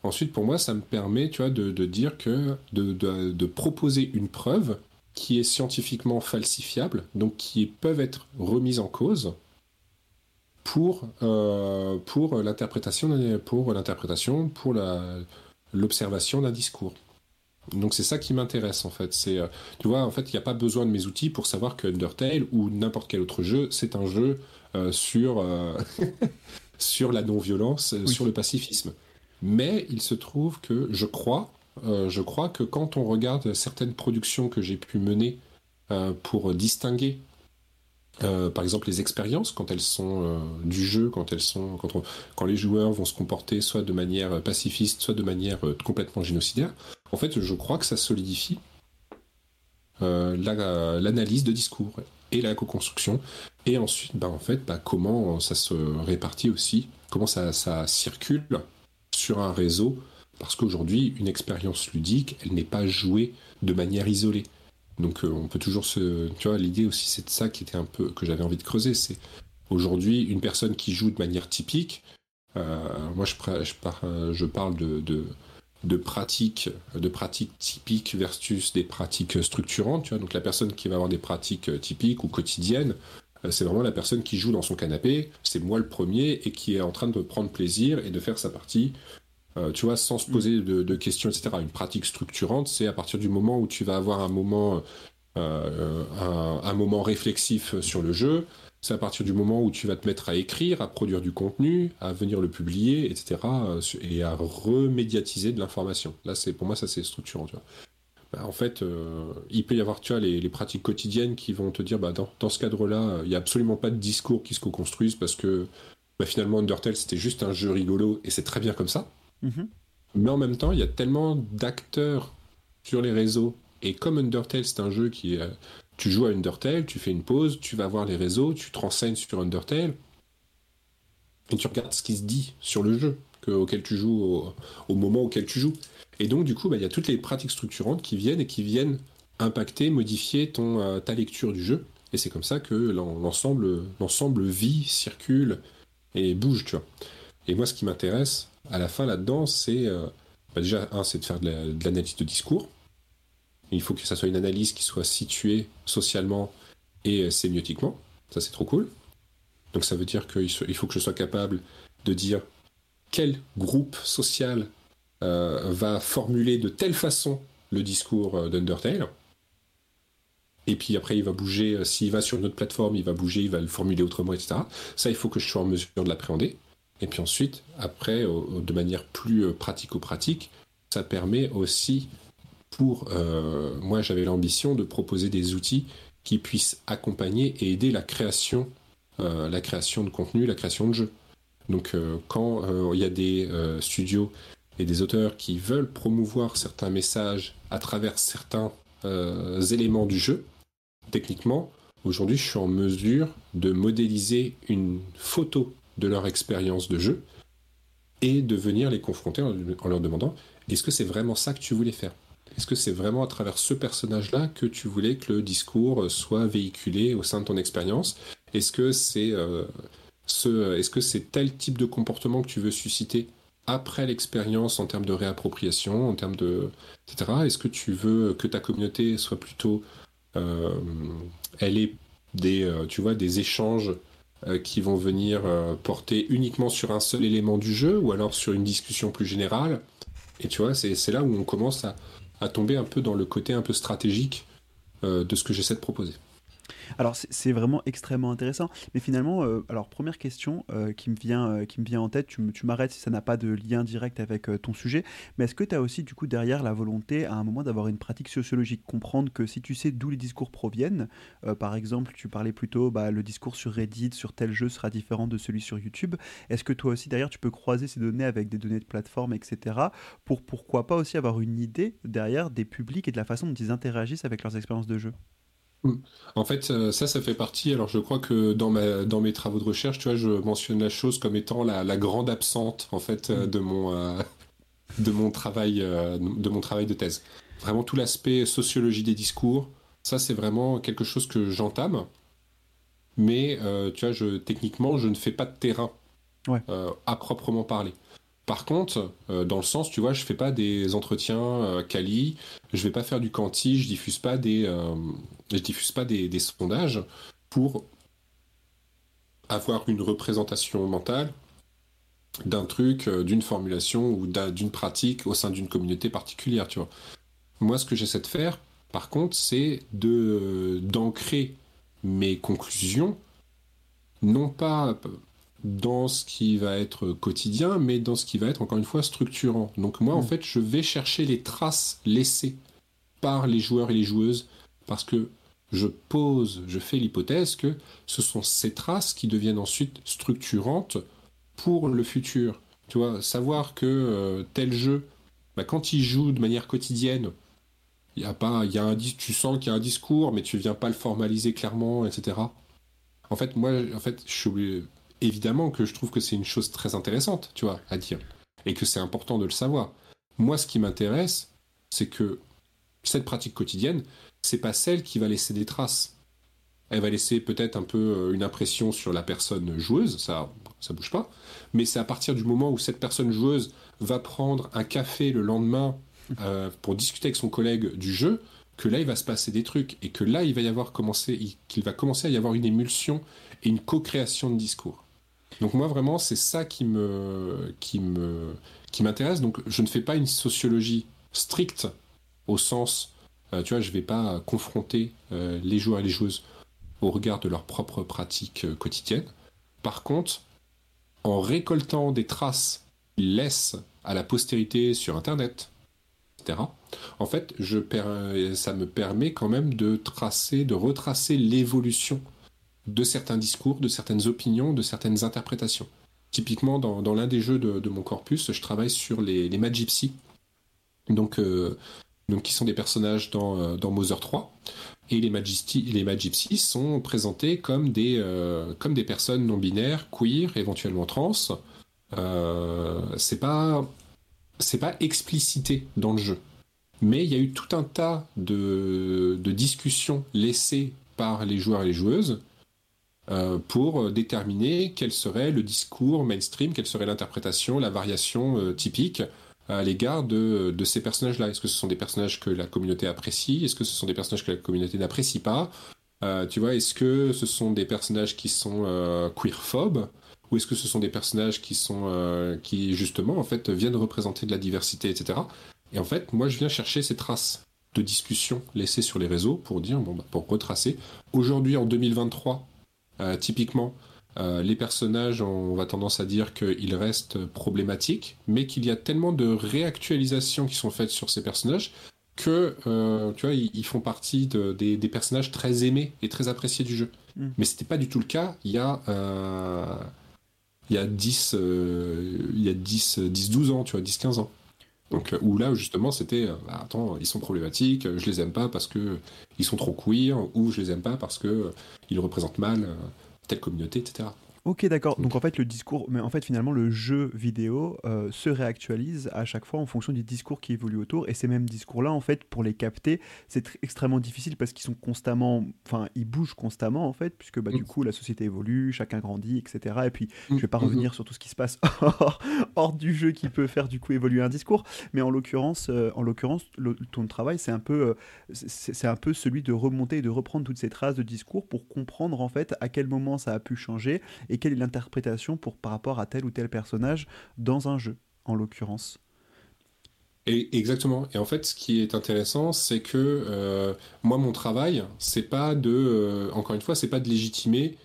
ensuite pour moi ça me permet tu vois, de, dire que de, proposer une preuve qui est scientifiquement falsifiable, donc qui peuvent être remises en cause pour, euh, pour l'interprétation, pour l'interprétation, pour la, l'observation d'un discours. Donc c'est ça qui m'intéresse en fait. C'est, euh, tu vois, en fait, il n'y a pas besoin de mes outils pour savoir que Undertale ou n'importe quel autre jeu, c'est un jeu euh, sur, euh, sur la non-violence, sur le pacifisme. Mais il se trouve que je crois, je crois que quand on regarde certaines productions que j'ai pu mener pour distinguer euh, par exemple, les expériences, quand elles sont euh, du jeu, quand elles sont, quand, les joueurs vont se comporter soit de manière pacifiste, soit de manière euh, complètement génocidaire, en fait, je crois que ça solidifie l'analyse de discours et la co-construction. Et ensuite, bah, en fait, bah, comment ça se répartit aussi, comment ça circule sur un réseau, parce qu'aujourd'hui, une expérience ludique, elle n'est pas jouée de manière isolée. Donc euh, on peut toujours se... Tu vois, l'idée aussi, c'est de ça qui était un peu... que j'avais envie de creuser. C'est aujourd'hui, une personne qui joue de manière typique, euh, moi euh, je parle de, de, pratiques, de pratiques typiques versus des pratiques structurantes. Tu vois, donc la personne qui va avoir des pratiques typiques ou quotidiennes, c'est vraiment la personne qui joue dans son canapé, c'est moi le premier, et qui est en train de prendre plaisir et de faire sa partie euh, tu vois, sans se poser de, questions, etc. Une pratique structurante, c'est à partir du moment où tu vas avoir un moment, euh, un, moment réflexif sur le jeu, c'est à partir du moment où tu vas te mettre à écrire, à produire du contenu, à venir le publier, etc. et à remédiatiser de l'information. Là, c'est pour moi, ça c'est structurant. Tu vois. Bah, en fait, euh, il peut y avoir tu vois, les, pratiques quotidiennes qui vont te dire, bah, dans, ce cadre-là, il n'y a absolument pas de discours qui se co-construisent parce que bah, finalement, Undertale, c'était juste un jeu rigolo et c'est très bien comme ça. Mhm. Mais en même temps, il y a tellement d'acteurs sur les réseaux. Et comme Undertale, c'est un jeu qui est. Tu joues à Undertale, tu fais une pause, tu vas voir les réseaux, tu te renseignes sur Undertale, et tu regardes ce qui se dit sur le jeu auquel tu joues au, moment auquel tu joues. Et donc, du coup, bah, il y a toutes les pratiques structurantes qui viennent et qui viennent impacter, modifier ton, euh, ta lecture du jeu. Et c'est comme ça que l'ensemble, l'ensemble vit, circule et bouge, tu vois. Et moi, ce qui m'intéresse à la fin là-dedans, c'est euh, bah, déjà, un, c'est de faire de l'analyse de, discours. Il faut que ça soit une analyse qui soit située socialement et euh, sémiotiquement. Ça, c'est trop cool. Donc, ça veut dire qu'il faut que je sois capable de dire quel groupe social euh, va formuler de telle façon le discours d'Undertale. Et puis après, il va bouger, s'il va sur une autre plateforme, il va bouger, il va le formuler autrement, etc. Ça, il faut que je sois en mesure de l'appréhender. Et puis ensuite, après, de manière plus euh, pratico-pratique, ça permet aussi pour euh, moi, j'avais l'ambition de proposer des outils qui puissent accompagner et aider la création, euh, la création de contenu, la création de jeux. Donc, quand il y a des studios et des auteurs qui veulent promouvoir certains messages à travers certains éléments du jeu, techniquement, aujourd'hui, je suis en mesure de modéliser une photo de leur expérience de jeu et de venir les confronter en, leur demandant est-ce que c'est vraiment ça que tu voulais faire? Est-ce que c'est vraiment à travers ce personnage-là que tu voulais que le discours soit véhiculé au sein de ton expérience? Est-ce que c'est euh, ce, est-ce que c'est tel type de comportement que tu veux susciter après l'expérience en termes de réappropriation, en termes de etc. Est-ce que tu veux que ta communauté soit plutôt euh, elle est des euh, tu vois des échanges euh, qui vont venir euh, porter uniquement sur un seul élément du jeu ou alors sur une discussion plus générale. Et tu vois, c'est là où on commence à, tomber un peu dans le côté un peu stratégique euh, de ce que j'essaie de proposer. Alors c'est vraiment extrêmement intéressant. Mais finalement, euh, alors première question euh, qui, me vient, euh, qui me vient en tête, tu, m'arrêtes si ça n'a pas de lien direct avec ton sujet, mais est-ce que tu as aussi du coup derrière la volonté à un moment d'avoir une pratique sociologique, comprendre que si tu sais d'où les discours proviennent, par exemple tu parlais plutôt bah, le discours sur Reddit, sur tel jeu sera différent de celui sur YouTube, est-ce que toi aussi derrière tu peux croiser ces données avec des données de plateforme, etc. pour pourquoi pas aussi avoir une idée derrière des publics et de la façon dont ils interagissent avec leurs expériences de jeu? En fait, euh, ça, ça fait partie. Alors, je crois que dans, ma, dans mes travaux de recherche, tu vois, je mentionne la chose comme étant la, grande absente, en fait, euh, de mon, euh, de mon travail, de mon travail de thèse. Vraiment, tout l'aspect sociologie des discours, ça, c'est vraiment quelque chose que j'entame. Mais, tu vois, je, techniquement, je ne fais pas de terrain à proprement parler. Par contre, euh, dans le sens, tu vois, je fais pas des entretiens euh, quali, je vais pas faire du quanti, je diffuse pas des, euh, diffuse pas des, sondages pour avoir une représentation mentale d'un truc, d'une formulation ou d'une pratique au sein d'une communauté particulière. Moi, ce que j'essaie de faire, par contre, c'est de d'ancrer mes conclusions, non pas dans ce qui va être quotidien, mais dans ce qui va être encore une fois structurant. Donc moi, en mm. fait, je vais chercher les traces laissées par les joueurs et les joueuses, parce que je pose, je fais l'hypothèse que ce sont ces traces qui deviennent ensuite structurantes pour le futur. Tu vois, savoir que euh, tel jeu, bah, quand il joue de manière quotidienne, il y a pas, il y a un, tu sens qu'il y a un discours, mais tu viens pas le formaliser clairement, etc. En fait, moi, en fait, je suis obligé, évidemment que je trouve que c'est une chose très intéressante, tu vois, à dire. Et que c'est important de le savoir. Moi, ce qui m'intéresse, c'est que cette pratique quotidienne, c'est pas celle qui va laisser des traces. Elle va laisser peut-être un peu euh, une impression sur la personne joueuse, ça, ça bouge pas. Mais c'est à partir du moment où cette personne joueuse va prendre un café le lendemain euh, pour discuter avec son collègue du jeu, que là il va se passer des trucs et que là il va y avoir commencé, qu'il va commencer à y avoir une émulsion et une co-création de discours. Donc moi vraiment c'est ça qui me qui me qui m'intéresse. Donc je ne fais pas une sociologie stricte au sens euh, tu vois je vais pas confronter euh, les joueurs et les joueuses au regard de leurs propres pratiques euh, quotidiennes. Par contre en récoltant des traces qu'ils laissent à la postérité sur internet etc. En fait je ça me permet quand même de tracer de retracer l'évolution de certains discours, de certaines opinions, de certaines interprétations. Typiquement, dans, l'un des jeux de, mon corpus, je travaille sur les, les Magypsy, donc, euh, donc qui sont des personnages dans, euh, dans Mother 3. Et les Magypsy, les sont présentés comme des, euh, comme des personnes non binaires, queer, éventuellement trans. c'est pas c'est pas explicité dans le jeu. Mais il y a eu tout un tas de, de discussions laissées par les joueurs et les joueuses euh, pour déterminer quel serait le discours mainstream, quelle serait l'interprétation, la variation euh, typique à l'égard de, ces personnages-là. Est-ce que ce sont des personnages que la communauté apprécie? Est-ce que ce sont des personnages que la communauté n'apprécie pas? Euh, Tu vois, est-ce que ce sont des personnages qui sont queerphobes? Ou est-ce que ce sont des personnages qui sont qui justement en fait viennent représenter de la diversité, etc. Et en fait, moi, je viens chercher ces traces de discussion laissées sur les réseaux pour dire bon, bah, pour retracer. Aujourd'hui, en 2023, euh, typiquement, euh, les personnages, on va tendance à dire qu'ils restent problématiques, mais qu'il y a tellement de réactualisations qui sont faites sur ces personnages que, euh, tu vois, ils, font partie des, personnages très aimés et très appréciés du jeu. Mais mm. Mais c'était pas du tout le cas il y a, il y a 10, il y a 10, 10, 12 ans, tu vois, 10, 15 ans. Donc, où là, justement, c'était, bah, attends, ils sont problématiques, je les aime pas parce que ils sont trop queer, ou je les aime pas parce que ils représentent mal telle communauté, etc. Ok, d'accord. Donc en fait, le discours, mais en fait, finalement, le jeu vidéo euh, se réactualise à chaque fois en fonction du discours qui évolue autour. Et ces mêmes discours-là, en fait, pour les capter, c'est extrêmement difficile parce qu'ils sont constamment, enfin, ils bougent constamment, en fait, puisque bah, du mm. coup, la société évolue, chacun grandit, etc. Et puis, je mm. vais pas mm-hmm. revenir sur tout ce qui se passe hors, du jeu qui peut faire du coup évoluer un discours. Mais en l'occurrence, euh, en l'occurrence, ton travail, c'est un peu, euh, c'est un peu celui de remonter et de reprendre toutes ces traces de discours pour comprendre en fait à quel moment ça a pu changer et quelle est l'interprétation pour, par rapport à tel ou tel personnage dans un jeu, en l'occurrence? Et exactement. Et en fait, ce qui est intéressant, c'est que euh, moi, mon travail, c'est pas de, euh, encore une fois, c'est pas de légitimer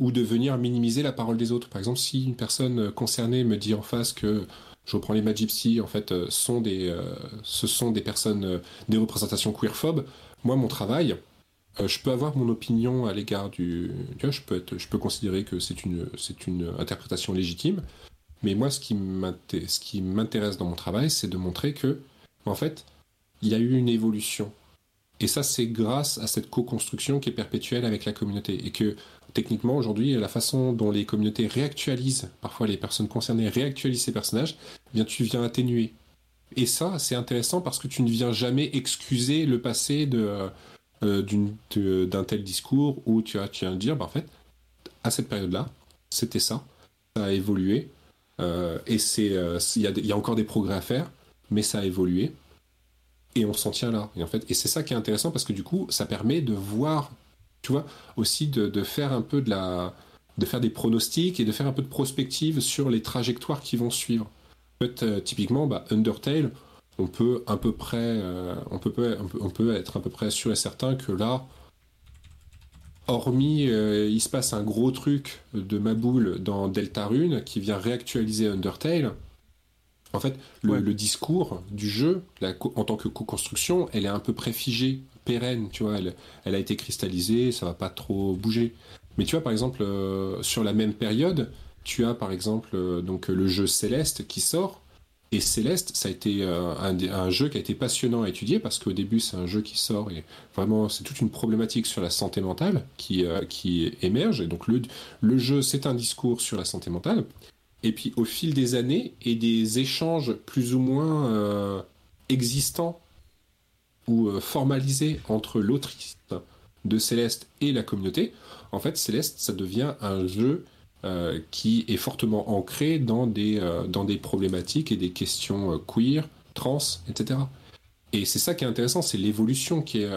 ou de venir minimiser la parole des autres. Par exemple, si une personne concernée me dit en face que je reprends les Magipsy, en fait, euh, sont des, ce sont des personnes, des représentations queerphobes. Moi, mon travail, euh, je peux avoir mon opinion à l'égard du. Je peux, être, je peux considérer que c'est une, c'est une interprétation légitime. Mais moi, ce qui m'intéresse dans mon travail, c'est de montrer que, en fait, il y a eu une évolution. Et ça, c'est grâce à cette co-construction qui est perpétuelle avec la communauté. Et que, techniquement, aujourd'hui, la façon dont les communautés réactualisent, parfois les personnes concernées réactualisent ces personnages, eh bien, tu viens atténuer. Et ça, c'est intéressant parce que tu ne viens jamais excuser le passé de euh, d'un tel discours où tu, as, tu dire, bah, en fait, à cette période-là, c'était ça, ça a évolué, euh, et c'est euh, il y, a encore des progrès à faire, mais ça a évolué, et on s'en tient là. Et en fait, et c'est ça qui est intéressant parce que du coup, ça permet de voir, tu vois, aussi de, de faire un peu de la, de faire des pronostics et de faire un peu de prospective sur les trajectoires qui vont suivre. En fait, typiquement, bah, Undertale, on peut à peu près, euh, on, peut, on, peut, être à peu près sûr et certain que là, hormis euh, il se passe un gros truc de Maboule dans Deltarune qui vient réactualiser Undertale, en fait, le, discours du jeu, en tant que co-construction, elle est un peu préfigée, pérenne, tu vois, elle, elle, a été cristallisée, ça va pas trop bouger. Mais tu vois, par exemple, euh, sur la même période, tu as par exemple donc le jeu Céleste qui sort, et Céleste, ça a été euh, un, jeu qui a été passionnant à étudier parce qu'au début, c'est un jeu qui sort et vraiment, c'est toute une problématique sur la santé mentale qui, euh, qui émerge. Et donc, le, le jeu, c'est un discours sur la santé mentale. Et puis, au fil des années et des échanges plus ou moins euh, existants ou formalisés entre l'autrice de Céleste et la communauté, en fait, Céleste, ça devient un jeu euh, qui est fortement ancré dans des, euh, dans des problématiques et des questions euh, queer, trans, etc. Et c'est ça qui est intéressant, c'est l'évolution qui est,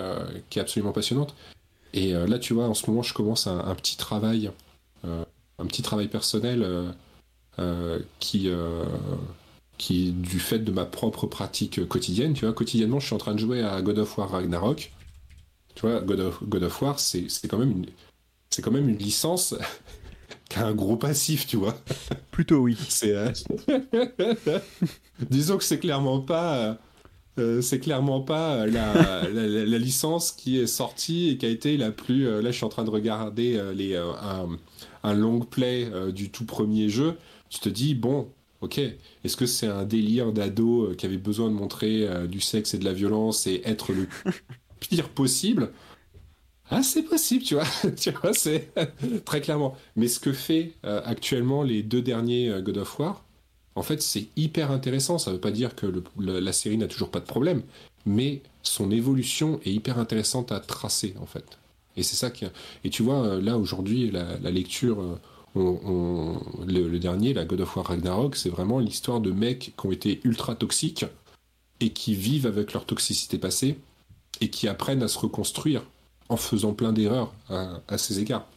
qui est absolument passionnante. Et là, tu vois, en ce moment, je commence un, petit travail, un petit travail personnel qui, qui, du fait de ma propre pratique quotidienne, tu vois, quotidiennement, je suis en train de jouer à God of War Ragnarok. Tu vois, God of, God of War, c'est quand même une, c'est quand même une licence qui a un gros passif, tu vois. Plutôt oui. C'est, euh, Disons que c'est clairement pas. Euh, euh, c'est clairement pas la, la, licence qui est sortie et qui a été la plus. là, je suis en train de regarder les, un, un, long play du tout premier jeu. Tu te dis, bon, ok, est-ce que c'est un délire d'ado qui avait besoin de montrer du sexe et de la violence et être le pire possible? Ah, c'est possible, tu vois. tu vois, c'est très clairement. Mais ce que fait euh, actuellement les deux derniers euh, God of War, en fait, c'est hyper intéressant. Ça ne veut pas dire que la série n'a toujours pas de problème, mais son évolution est hyper intéressante à tracer, en fait. Et c'est ça qui. Et tu vois, là aujourd'hui, la, lecture, le, dernier, la God of War Ragnarok, c'est vraiment l'histoire de mecs qui ont été ultra toxiques et qui vivent avec leur toxicité passée et qui apprennent à se reconstruire en faisant plein d'erreurs à, ces égards.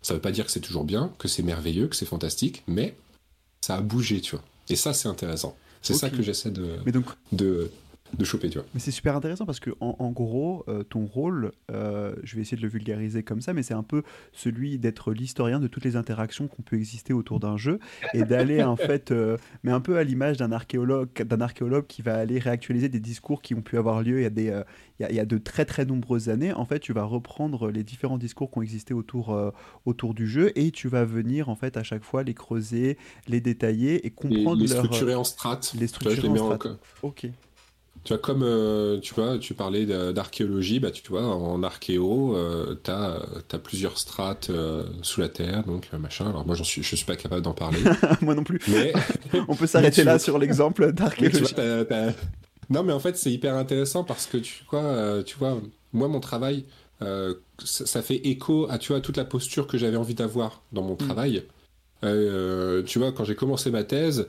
Ça veut pas dire que c'est toujours bien, que c'est merveilleux, que c'est fantastique, mais ça a bougé, tu vois. Et ça, c'est intéressant. C'est ça que j'essaie de, de, de choper, tu vois. Mais c'est super intéressant parce que en, gros, euh, ton rôle, euh, je vais essayer de le vulgariser comme ça, mais c'est un peu celui d'être l'historien de toutes les interactions qu'on peut exister autour d'un jeu et d'aller en fait, euh, mais un peu à l'image d'un archéologue, d'un archéologue qui va aller réactualiser des discours qui ont pu avoir lieu il y a des, il y a, de très très nombreuses années. En fait, tu vas reprendre les différents discours qui ont existé autour autour du jeu et tu vas venir en fait à chaque fois les creuser, les détailler et comprendre les, les structurer en strates. Les structurer en strates. Ok. Tu vois, comme euh, tu vois, tu parlais d'archéologie, bah, tu vois, en archéo, euh, tu as, plusieurs strates euh, sous la terre, donc machin. Alors moi, j'en suis, je suis pas capable d'en parler. moi non plus. Mais on peut s'arrêter là sur l'exemple d'archéologie. Non, mais en fait, c'est hyper intéressant parce que tu vois, tu vois, moi, mon travail, ça, fait écho à tu vois toute la posture que j'avais envie d'avoir dans mon mm. travail. tu vois, quand j'ai commencé ma thèse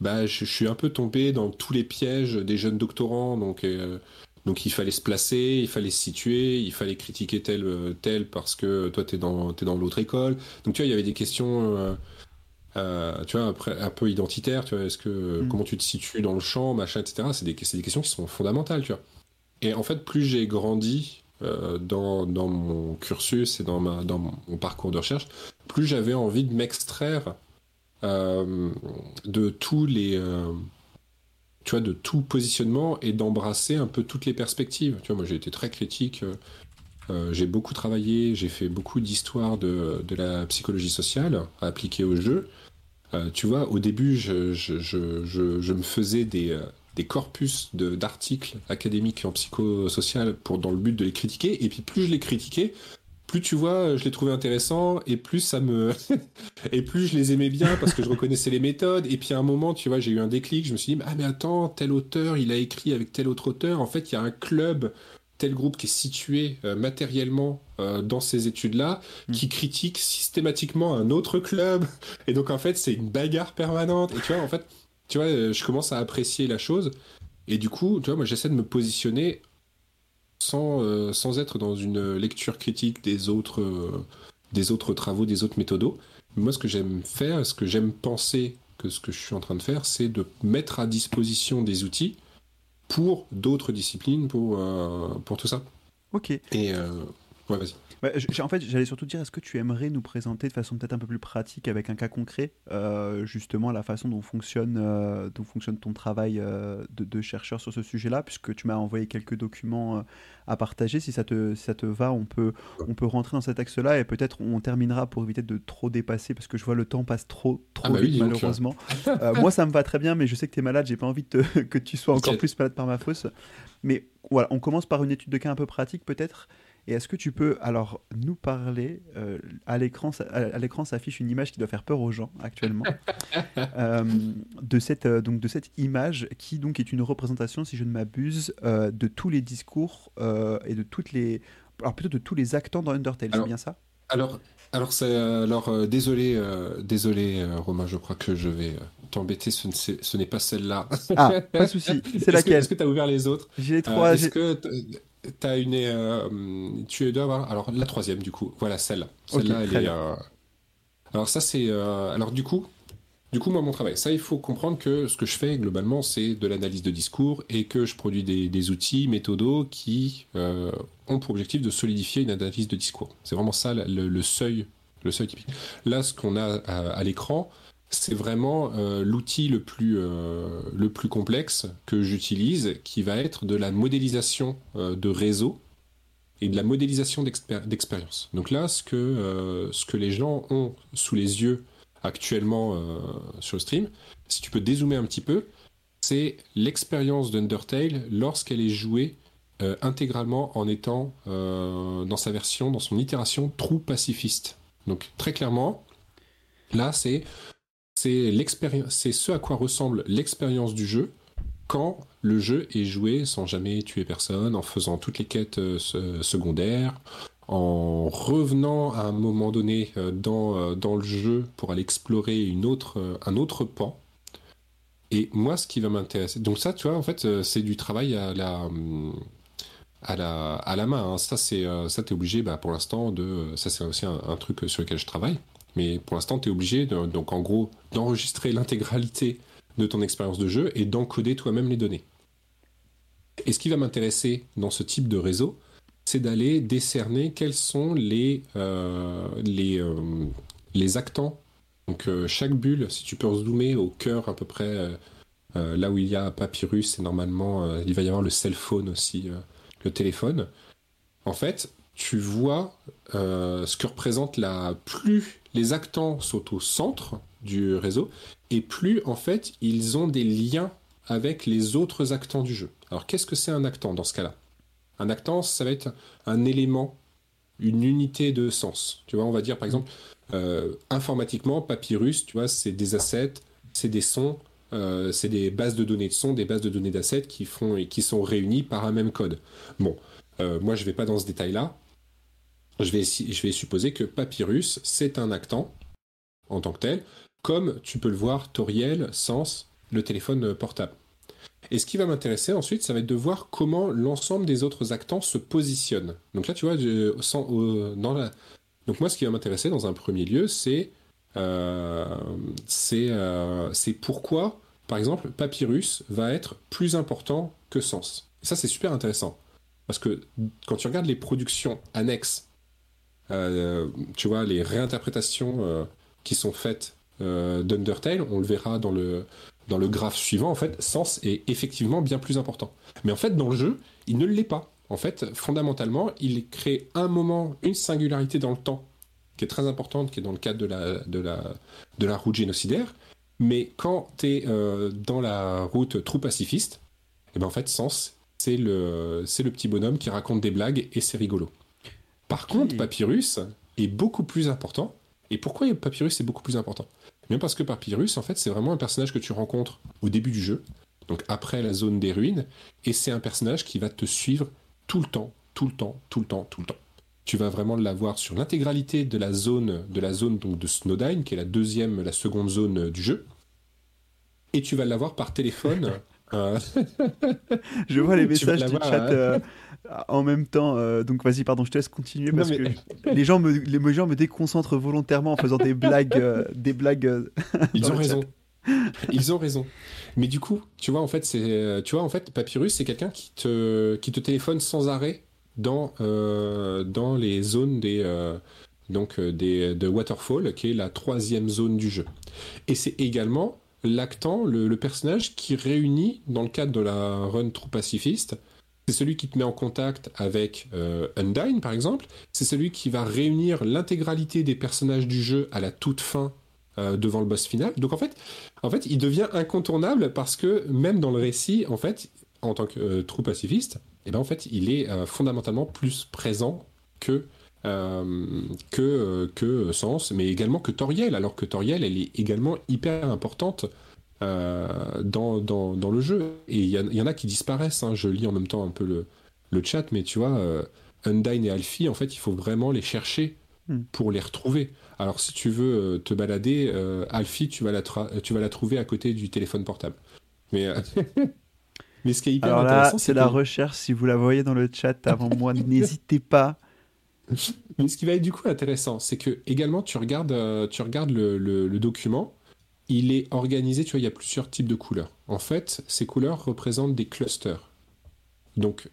bah, je, suis un peu tombé dans tous les pièges des jeunes doctorants. Donc, euh, donc il fallait se placer, il fallait se situer, il fallait critiquer tel, euh, tel parce que toi, tu es dans, es dans l'autre école. Donc, tu vois, il y avait des questions. Euh, tu vois, après, un peu identitaires, tu vois, est-ce que, mm. comment tu te situes dans le champ, machin, etc. C'est des, des, questions qui sont fondamentales, tu vois. Et en fait, plus j'ai grandi dans, dans, mon cursus et dans, ma, dans mon parcours de recherche, plus j'avais envie de m'extraire de tous les euh, tu vois, de tout positionnement et d'embrasser un peu toutes les perspectives. Tu vois, moi j'ai été très critique, euh, j'ai beaucoup travaillé, j'ai fait beaucoup d'histoire de, de, la psychologie sociale à appliquer au jeu. tu vois, au début, je, je, je, je me faisais des, des corpus d'articles académiques en psychosocial pour, dans le but de les critiquer, et puis plus je les critiquais, plus tu vois, je les trouvais intéressants et plus ça me et plus je les aimais bien parce que je reconnaissais les méthodes et puis à un moment, tu vois, j'ai eu un déclic, je me suis dit ah mais attends, tel auteur, il a écrit avec tel autre auteur, en fait, il y a un club tel groupe qui est situé euh, matériellement euh, dans ces études-là, mm. qui critique systématiquement un autre club. Et donc, en fait, c'est une bagarre permanente. Et tu vois, en fait, tu vois, euh, je commence à apprécier la chose. Et du coup, tu vois, moi, j'essaie de me positionner sans, euh, sans être dans une lecture critique des autres, euh, des autres travaux, des autres méthodos. Moi, ce que j'aime faire, ce que j'aime penser que ce que je suis en train de faire, c'est de mettre à disposition des outils pour d'autres disciplines, pour, euh, pour tout ça. Ok. Et ouais, vas-y. Bah, en fait, j'allais surtout dire, est-ce que tu aimerais nous présenter de façon peut-être un peu plus pratique, avec un cas concret, euh, justement la façon dont fonctionne, euh, dont fonctionne ton travail euh, de, chercheur sur ce sujet-là, puisque tu m'as envoyé quelques documents à partager. Si ça te, ça te va, on peut, on peut rentrer dans cet axe-là et peut-être on terminera pour éviter de trop dépasser, parce que je vois le temps passe trop, trop ah bah vite, malheureusement. moi, ça me va très bien, mais je sais que tu es malade, j'ai pas envie que tu sois encore plus malade par ma fausse. Mais voilà, on commence par une étude de cas un peu pratique, peut-être. Et est-ce que tu peux alors nous parler euh, à l'écran à l'écran s'affiche une image qui doit faire peur aux gens actuellement euh, de cette euh, donc de cette image qui donc est une représentation si je ne m'abuse de tous les discours et de toutes les alors plutôt de tous les acteurs dans Undertale c'est bien ça? Alors alors alors désolé désolé Romain je crois que je vais t'embêter ce n'est pas celle-là. Ah pas de souci c'est laquelle? Est-ce que tu as ouvert les autres? J'ai les trois. Est-ce que T'as une. Euh, tu dois avoir. Alors, la troisième, du coup. Voilà, celle-là. Celle-là, elle est. Euh, alors, ça, c'est. Euh, alors, du coup. Du coup, moi, mon travail, ça, il faut comprendre que ce que je fais globalement, c'est de l'analyse de discours et que je produis des, outils, méthodos qui ont pour objectif de solidifier une analyse de discours. C'est vraiment ça le, seuil, le seuil typique. Là, ce qu'on a à l'écran, c'est vraiment euh, l'outil le, plus, euh, le plus complexe que j'utilise, qui va être de la modélisation euh, de réseau et de la modélisation d'expérience. Donc là, ce que, ce les gens ont sous les yeux actuellement sur le stream, si tu peux dézoomer un petit peu, c'est l'expérience d'Undertale lorsqu'elle est jouée intégralement en étant dans sa version, dans son itération true pacifiste. Donc très clairement, là c'est c'est ce à quoi ressemble l'expérience du jeu quand le jeu est joué sans jamais tuer personne, en faisant toutes les quêtes euh, secondaires, en revenant à un moment donné dans, dans le jeu pour aller explorer une autre, un autre pan. Et moi, ce qui va m'intéresser, donc ça, tu vois, en fait, c'est du travail à la, à la, à la main. Hein. Ça, c'est, ça, t'es obligé, bah, pour l'instant, de, ça, c'est aussi un, truc sur lequel je travaille. Mais pour l'instant, tu es obligé, donc en gros, d'enregistrer l'intégralité de ton expérience de jeu et d'encoder toi-même les données. Et ce qui va m'intéresser dans ce type de réseau, c'est d'aller décerner quels sont les, euh, les, euh, les actants. Donc euh, chaque bulle, si tu peux zoomer au cœur à peu près, là où il y a Papyrus, et normalement il va y avoir le cell phone aussi, le téléphone. En fait, tu vois ce que représente la plus les actants sont au centre du réseau et plus en fait ils ont des liens avec les autres actants du jeu. Alors qu'est-ce que c'est un actant dans ce cas-là? Un actant, ça va être un élément, une unité de sens. Tu vois, on va dire par exemple euh, informatiquement, Papyrus, tu vois, c'est des assets, c'est des sons, euh, c'est des bases de données de sons, des bases de données d'assets qui font et qui sont réunies par un même code. Bon, euh, moi je vais pas dans ce détail-là. Je vais, supposer que Papyrus, c'est un actant en tant que tel, comme tu peux le voir Toriel, Sens, le téléphone portable. Et ce qui va m'intéresser ensuite, ça va être de voir comment l'ensemble des autres actants se positionnent. Donc là, tu vois, dans la... Donc moi, ce qui va m'intéresser dans un premier lieu, c'est euh, euh, pourquoi, par exemple, Papyrus va être plus important que Sens. ça, c'est super intéressant. Parce que quand tu regardes les productions annexes, euh, tu vois, les réinterprétations qui sont faites d'Undertale, on le verra dans le, dans le graphe suivant, en fait, Sens est effectivement bien plus important. Mais en fait, dans le jeu, il ne l'est pas. En fait, fondamentalement, il crée un moment, une singularité dans le temps, qui est très importante, qui est dans le cadre de la, de la, de la route génocidaire. Mais quand tu es euh, dans la route trou pacifiste, et eh ben en fait, Sens, c'est le, c'est le petit bonhomme qui raconte des blagues et c'est rigolo. Par contre, Papyrus est beaucoup plus important. Et pourquoi Papyrus est beaucoup plus important? Bien parce que Papyrus, en fait, c'est vraiment un personnage que tu rencontres au début du jeu, donc après la zone des ruines, et c'est un personnage qui va te suivre tout le temps, tout le temps, tout le temps, tout le temps. Tu vas vraiment l'avoir sur l'intégralité de la zone, de la zone donc de Snowdine, qui est la deuxième, la seconde zone du jeu, et tu vas l'avoir par téléphone. Euh, Je vois les messages du chat. Euh, en même temps, euh, donc vas-y, pardon, je te laisse continuer parce que les gens me, les gens me déconcentrent volontairement en faisant des blagues, des blagues. Ils ont raison. Ils ont raison. Mais du coup, tu vois, en fait, c'est, tu vois, en fait, Papyrus, c'est quelqu'un qui te, qui te téléphone sans arrêt dans, dans les zones des, donc des, de Waterfall, qui est la troisième zone du jeu. Et c'est également l'actant, le, personnage qui réunit, dans le cadre de la run trop pacifiste, c'est celui qui te met en contact avec euh, Undyne, par exemple. C'est celui qui va réunir l'intégralité des personnages du jeu à la toute fin euh, devant le boss final. Donc en fait, en fait, il devient incontournable parce que même dans le récit, en fait, en tant que euh, trou pacifiste, eh ben en fait, il est fondamentalement plus présent que que que Sens, mais également que Toriel. Alors que Toriel, elle est également hyper importante euh, dans, dans, dans, le jeu. Et il y, y, en a qui disparaissent. Hein. Je lis en même temps un peu le, le chat, mais tu vois, euh, Undyne et Alfie, en fait, il faut vraiment les chercher hmm. pour les retrouver. Alors, si tu veux euh, te balader, Alfie, tu vas, la tu vas la trouver à côté du téléphone portable. Mais. Mais ce qui est hyper Alors là, c'est la recherche. Si vous la voyez dans le chat avant moi, n'hésitez pas. Mais ce qui va être du coup intéressant, c'est que également tu regardes, tu regardes le, le document il est organisé, tu vois, il y a plusieurs types de couleurs. En fait, ces couleurs représentent des clusters. Donc,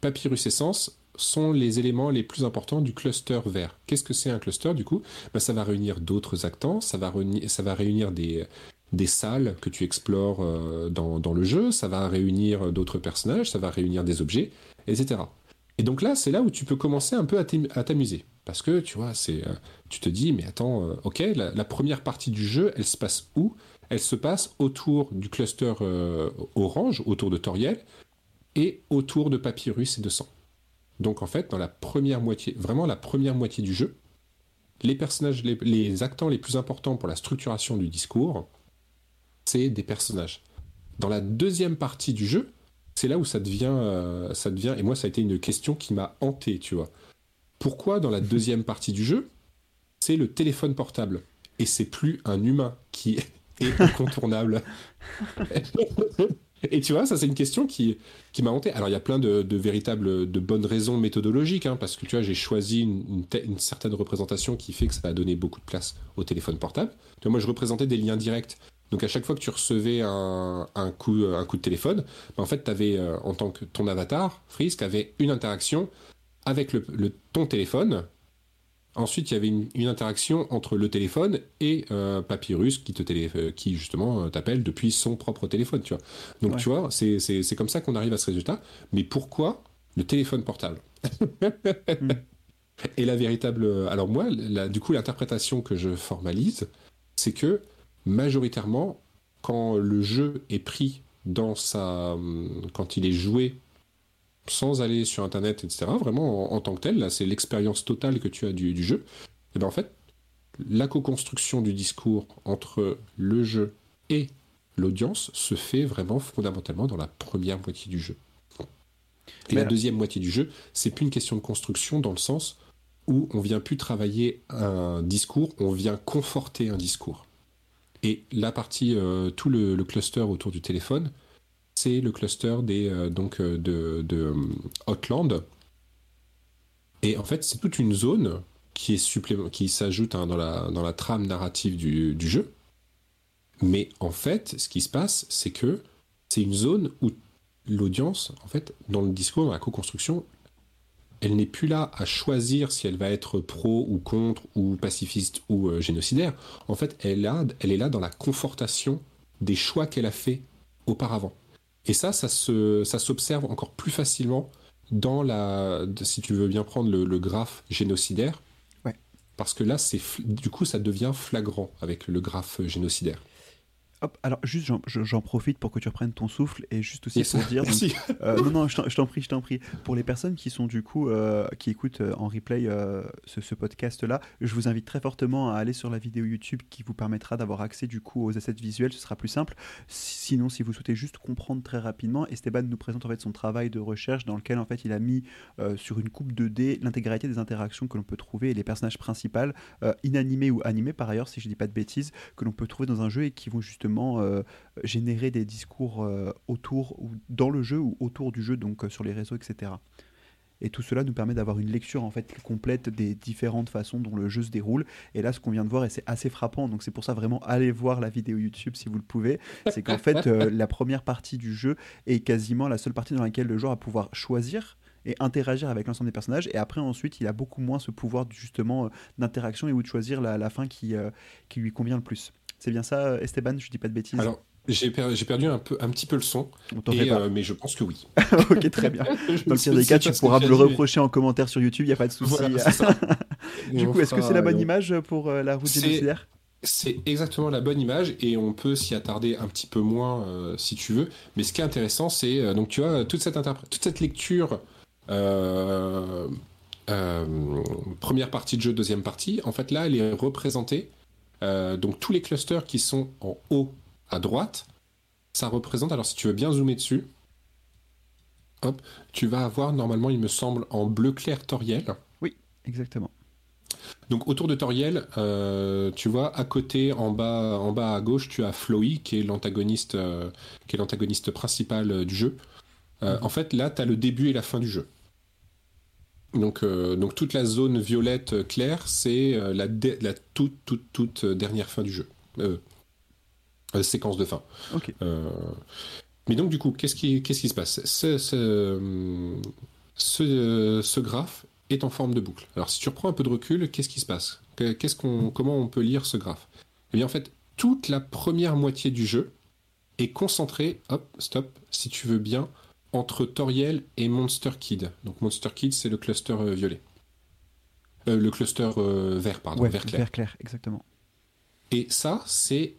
Papyrus Essence sont les éléments les plus importants du cluster vert. Qu'est-ce que c'est un cluster du coup? Ben, Ça va réunir d'autres actants, ça va réunir, ça va réunir des, des salles que tu explores euh, dans, dans, le jeu, ça va réunir d'autres personnages, ça va réunir des objets, etc. Et donc là, c'est là où tu peux commencer un peu à t'amuser. Parce que, tu vois, c'est, euh, tu te dis, mais attends, euh, ok, la, première partie du jeu, elle se passe où? Elle se passe autour du cluster euh, orange, autour de Toriel, et autour de Papyrus et de Sang. Donc en fait, dans la première moitié, vraiment la première moitié du jeu, les personnages, les, actants les plus importants pour la structuration du discours, c'est des personnages. Dans la deuxième partie du jeu, c'est là où ça devient, ça devient, et moi ça a été une question qui m'a hanté, tu vois pourquoi dans la deuxième partie du jeu, c'est le téléphone portable et c'est plus un humain qui est incontournable? Et tu vois, ça c'est une question qui, qui m'a hanté. Alors il y a plein de, véritables, de bonnes raisons méthodologiques, hein, parce que tu vois, j'ai choisi une, une, certaine représentation qui fait que ça a donné beaucoup de place au téléphone portable. Tu vois, moi je représentais des liens directs. Donc à chaque fois que tu recevais un, un coup, un coup de téléphone, bah, en fait tu avais euh, en tant que ton avatar, Frisk, avait une interaction avec le, le ton téléphone Ensuite, il y avait une, interaction entre le téléphone et euh, Papyrus qui, te euh, qui justement euh, t'appelle depuis son propre téléphone. Tu vois. Donc tu vois, c'est comme ça qu'on arrive à ce résultat. Mais pourquoi le téléphone portable? Hmm. Et la véritable... Alors moi, du coup, l'interprétation que je formalise, c'est que majoritairement, quand le jeu est pris dans sa... quand il est joué sans aller sur Internet, etc., vraiment en, tant que tel, là, c'est l'expérience totale que tu as du, jeu, et bien en fait, la co-construction du discours entre le jeu et l'audience se fait vraiment fondamentalement dans la première moitié du jeu. Et la deuxième moitié du jeu, c'est plus une question de construction dans le sens où on vient plus travailler un discours, on vient conforter un discours. Et la partie, euh, tout le, cluster autour du téléphone, c'est le cluster des, euh, donc, euh, de, de Outland. Et en fait, c'est toute une zone qui, est qui s'ajoute hein, dans, la, dans la trame narrative du, du, jeu. Mais en fait, ce qui se passe, c'est que c'est une zone où l'audience, en fait, dans le discours, dans la co-construction, elle n'est plus là à choisir si elle va être pro ou contre ou pacifiste ou euh, génocidaire. En fait, elle, a, elle est là dans la confortation des choix qu'elle a fait auparavant. Et ça, ça s'observe encore plus facilement dans la, si tu veux bien prendre le, graphe génocidaire. Parce que là, c'est du coup, ça devient flagrant avec le graphe génocidaire alors juste j'en profite pour que tu reprennes ton souffle et juste aussi pour dire. Euh, non, non, je t'en prie, je t'en prie. Pour les personnes qui sont du coup, euh, qui écoutent euh, en replay ce, podcast-là, je vous invite très fortement à aller sur la vidéo YouTube qui vous permettra d'avoir accès du coup aux assets visuels, ce sera plus simple. Sinon, si vous souhaitez juste comprendre très rapidement, Esteban nous présente en fait son travail de recherche dans lequel en fait il a mis sur une coupe 2D l'intégralité des interactions que l'on peut trouver et les personnages principaux, inanimés ou animés par ailleurs, si je dis pas de bêtises, que l'on peut trouver dans un jeu et qui vont justement euh, générer des discours euh, autour ou dans le jeu ou autour du jeu, donc euh, sur les réseaux, etc. Et tout cela nous permet d'avoir une lecture en fait complète des différentes façons dont le jeu se déroule. Et là, ce qu'on vient de voir, et c'est assez frappant, donc c'est pour ça vraiment allez voir la vidéo YouTube si vous le pouvez, c'est qu'en fait la première partie du jeu est quasiment la seule partie dans laquelle le joueur va pouvoir choisir et interagir avec l'ensemble des personnages. Et après, ensuite, il a beaucoup moins ce pouvoir justement d'interaction et ou de choisir la, la fin qui, qui lui convient le plus. C'est bien ça, Esteban Je dis pas de bêtises. Alors, j'ai, perdu un, peu, un petit peu le son, euh, mais je pense que oui. ok, très bien. Dans le pire des cas, tu pourras me le reprocher en commentaire sur YouTube, il n'y a pas de souci. du coup, est-ce que c'est la bonne image pour euh, la route génocidaire c'est exactement la bonne image et on peut s'y attarder un petit peu moins euh, si tu veux. Mais ce qui est intéressant, c'est donc tu vois toute cette toute cette lecture première partie de jeu, deuxième partie. En fait, là, elle est représentée euh, donc tous les clusters qui sont en haut à droite, ça représente, alors si tu veux bien zoomer dessus, hop, tu vas avoir normalement, il me semble, en bleu clair Toriel. Oui, exactement. Donc autour de Toriel, euh, tu vois, à côté, en bas, en bas à gauche, tu as Floy, qui est l'antagoniste, euh, qui est l'antagoniste principal du jeu. Mhm. En fait, là, tu as le début et la fin du jeu. Donc, euh, donc toute la zone violette euh, claire, c'est euh, la, la, toute, toute, toute dernière fin du jeu. séquence de fin. mais donc du coup, qu'est-ce qui, qu'est-ce qui se passe? Ce, ce, ce, graphe est en forme de boucle. Alors si tu reprends un peu de recul, qu'est-ce qui se passe? Qu'est-ce qu'on, Comment on peut lire ce graphe? Eh bien en fait, toute la première moitié du jeu est concentrée, hop, stop, si tu veux bien, entre Toriel et Monster Kid. Donc Monster Kid, c'est le cluster euh, violet. Euh, le cluster euh, vert, pardon, vert clair. Vert clair, exactement. Et ça, c'est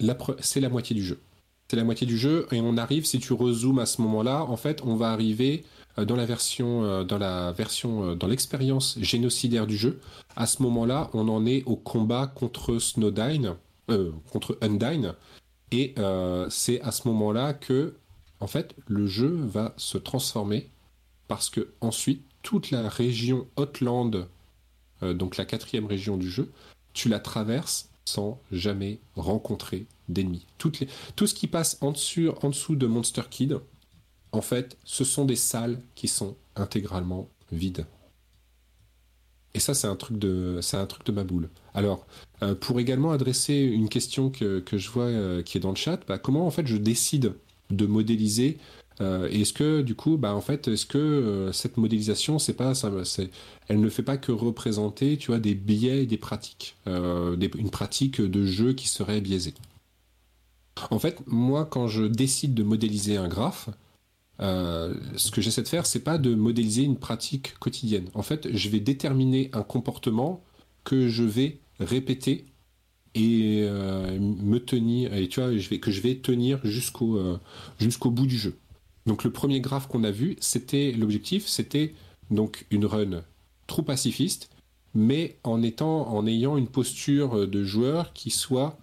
la, c'est la moitié du jeu. C'est la moitié du jeu et on arrive, si tu rezoomes à ce moment-là, en fait, on va arriver dans la version, dans la version, dans l'expérience génocidaire du jeu. À ce moment-là, on en est au combat contre Snowdine, contre Undyne, et c'est à ce moment-là que en fait, le jeu va se transformer parce que ensuite, toute la région Hotland, euh, donc la quatrième région du jeu, tu la traverses sans jamais rencontrer d'ennemis. Tout ce qui passe en dessous, de Monster Kid, en fait, ce sont des salles qui sont intégralement vides. Et ça, c'est un truc de, c'est ma. Alors, euh, pour également adresser une question que, que je vois euh, qui est dans le chat, bah, comment en fait je décide de modéliser euh, Est-ce que du coup, bah en fait, est-ce que cette modélisation, elle ne fait pas que représenter, tu des biais et des pratiques, des, une pratique de jeu qui serait biaisée. En fait, moi, quand je décide de modéliser un graphe, euh, ce que j'essaie de faire, c'est pas de modéliser une pratique quotidienne. En fait, je vais déterminer un comportement que je vais répéter et euh, me tenir, et tu vois, que je vais tenir jusqu'au euh, jusqu'au bout du jeu. Donc le premier graphe qu'on a vu, c'était l'objectif, c'était donc une run trop pacifiste, mais en étant, en ayant une posture de joueur qui soit,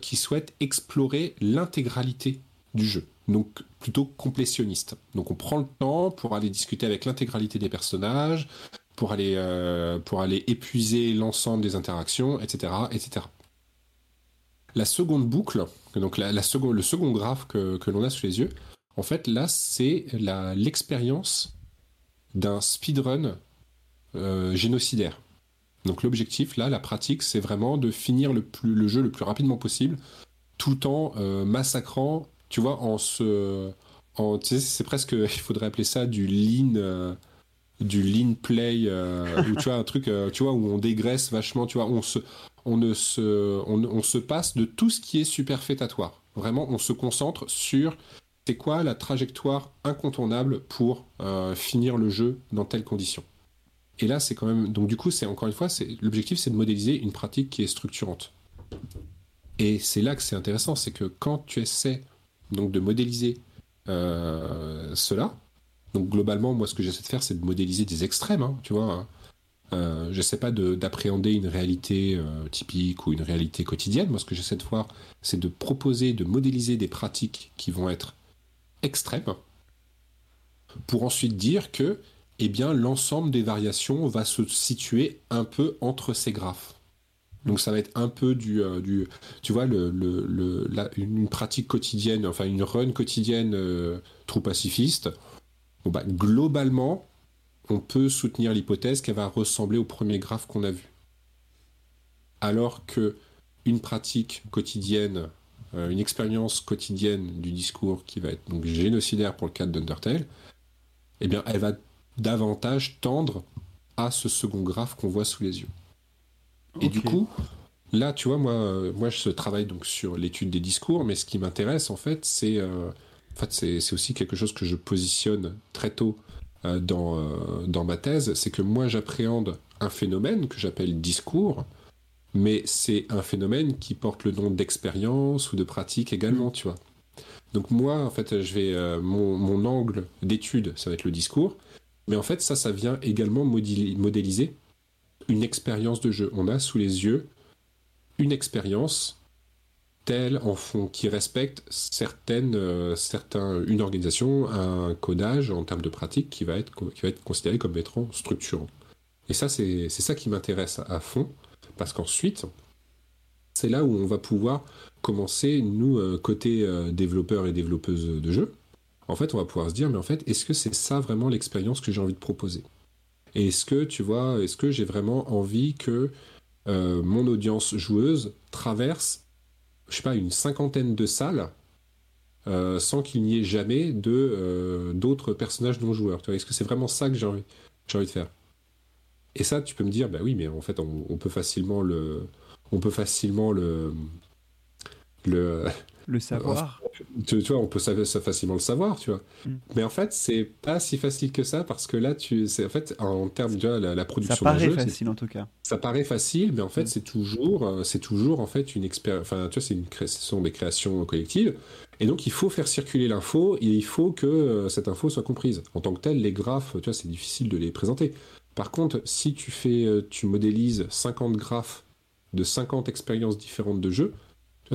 qui souhaite explorer l'intégralité du jeu donc plutôt complétionniste. Donc on prend le temps pour aller discuter avec l'intégralité des personnages, pour aller, euh, pour aller épuiser l'ensemble des interactions, etc. etc. La seconde boucle, donc la, le second graphe que, l'on a sous les yeux, en fait là c'est l'expérience d'un speedrun euh, génocidaire. Donc l'objectif là, la pratique, c'est vraiment de finir le, jeu le plus rapidement possible, tout en euh, massacrant tu vois, en se. C'est presque. Il faudrait appeler ça du lean. Euh, du play. Euh, ou tu vois, un truc, tu vois, où on dégraisse vachement, tu vois, on se. On, se, on, se passe de tout ce qui est superfétatoire. Vraiment, on se concentre sur c'est quoi la trajectoire incontournable pour finir le jeu dans telles conditions. Et là, c'est quand même. Donc, du coup, c'est encore une fois, l'objectif, c'est de modéliser une pratique qui est structurante. Et c'est là que c'est intéressant, c'est que quand tu essaies donc de modéliser euh, cela. Donc globalement, moi, ce que j'essaie de faire, c'est de modéliser des extrêmes, hein, tu vois. Hein. Euh, j'essaie pas d'appréhender une réalité euh, typique ou une réalité quotidienne. Moi, ce que j'essaie de voir, c'est de proposer, de modéliser des pratiques qui vont être extrêmes, pour ensuite dire que, eh bien, l'ensemble des variations va se situer un peu entre ces graphes. Donc ça va être un peu du, euh, du tu vois, une pratique quotidienne, enfin une run quotidienne euh, trop pacifiste. Bah, globalement, on peut soutenir l'hypothèse qu'elle va ressembler au premier graphe qu'on a vu. Alors que une pratique quotidienne, euh, une expérience quotidienne du discours qui va être donc génocidaire pour le cadre d'Undertale, eh bien, elle va davantage tendre à ce second graphe qu'on voit sous les yeux. Et du coup, là, tu vois, moi, moi, je travaille donc sur l'étude des discours, mais ce qui m'intéresse, en fait, c'est euh, en fait, c'est aussi quelque chose que je positionne très tôt euh, dans, euh, dans ma thèse, c'est que moi, j'appréhende un phénomène que j'appelle discours, mais c'est un phénomène qui porte le nom d'expérience ou de pratique également, mm. tu vois. Donc moi, en fait, je vais mon, mon angle d'étude, ça va être le discours, mais en fait, ça, ça vient également modéliser une expérience de jeu. On a sous les yeux une expérience telle en fond qui respecte certaines, euh, certains, une organisation, un codage en termes de pratique qui va être, qui va être considéré comme étant structurant. Et ça, c'est ça qui m'intéresse à, fond, parce qu'ensuite, c'est là où on va pouvoir commencer, nous, euh, côté euh, développeurs et développeuses de jeux, en fait, on va pouvoir se dire, mais en fait, est-ce que c'est ça vraiment l'expérience que j'ai envie de proposer? Est-ce que, tu vois, est-ce que j'ai vraiment envie que mon audience joueuse traverse, je sais pas, une cinquantaine de salles euh, sans qu'il n'y ait jamais de euh, d'autres personnages non joueurs. Est-ce que c'est vraiment ça que j'ai envie, de faire? Et ça, tu peux me dire, bah oui, mais en fait, on, peut facilement le, on peut facilement le, le, le savoir. Tu, vois, on peut ça, facilement le savoir, tu vois. Mm. Mais en fait, c'est pas si facile que ça parce que là, tu, c'est en fait en termes de la, la production. Ça paraît facile en tout cas. Ça paraît facile, mais en fait, mm. c'est toujours, euh, c'est toujours en fait une expérience. Enfin, tu vois, c'est une ce sont des créations collectives. Et donc, il faut faire circuler l'info et il faut que euh, cette info soit comprise. En tant que tel, les graphes, tu vois, c'est difficile de les présenter. Par contre, si tu fais, euh, tu modélises 50 graphes de 50 expériences différentes de jeu,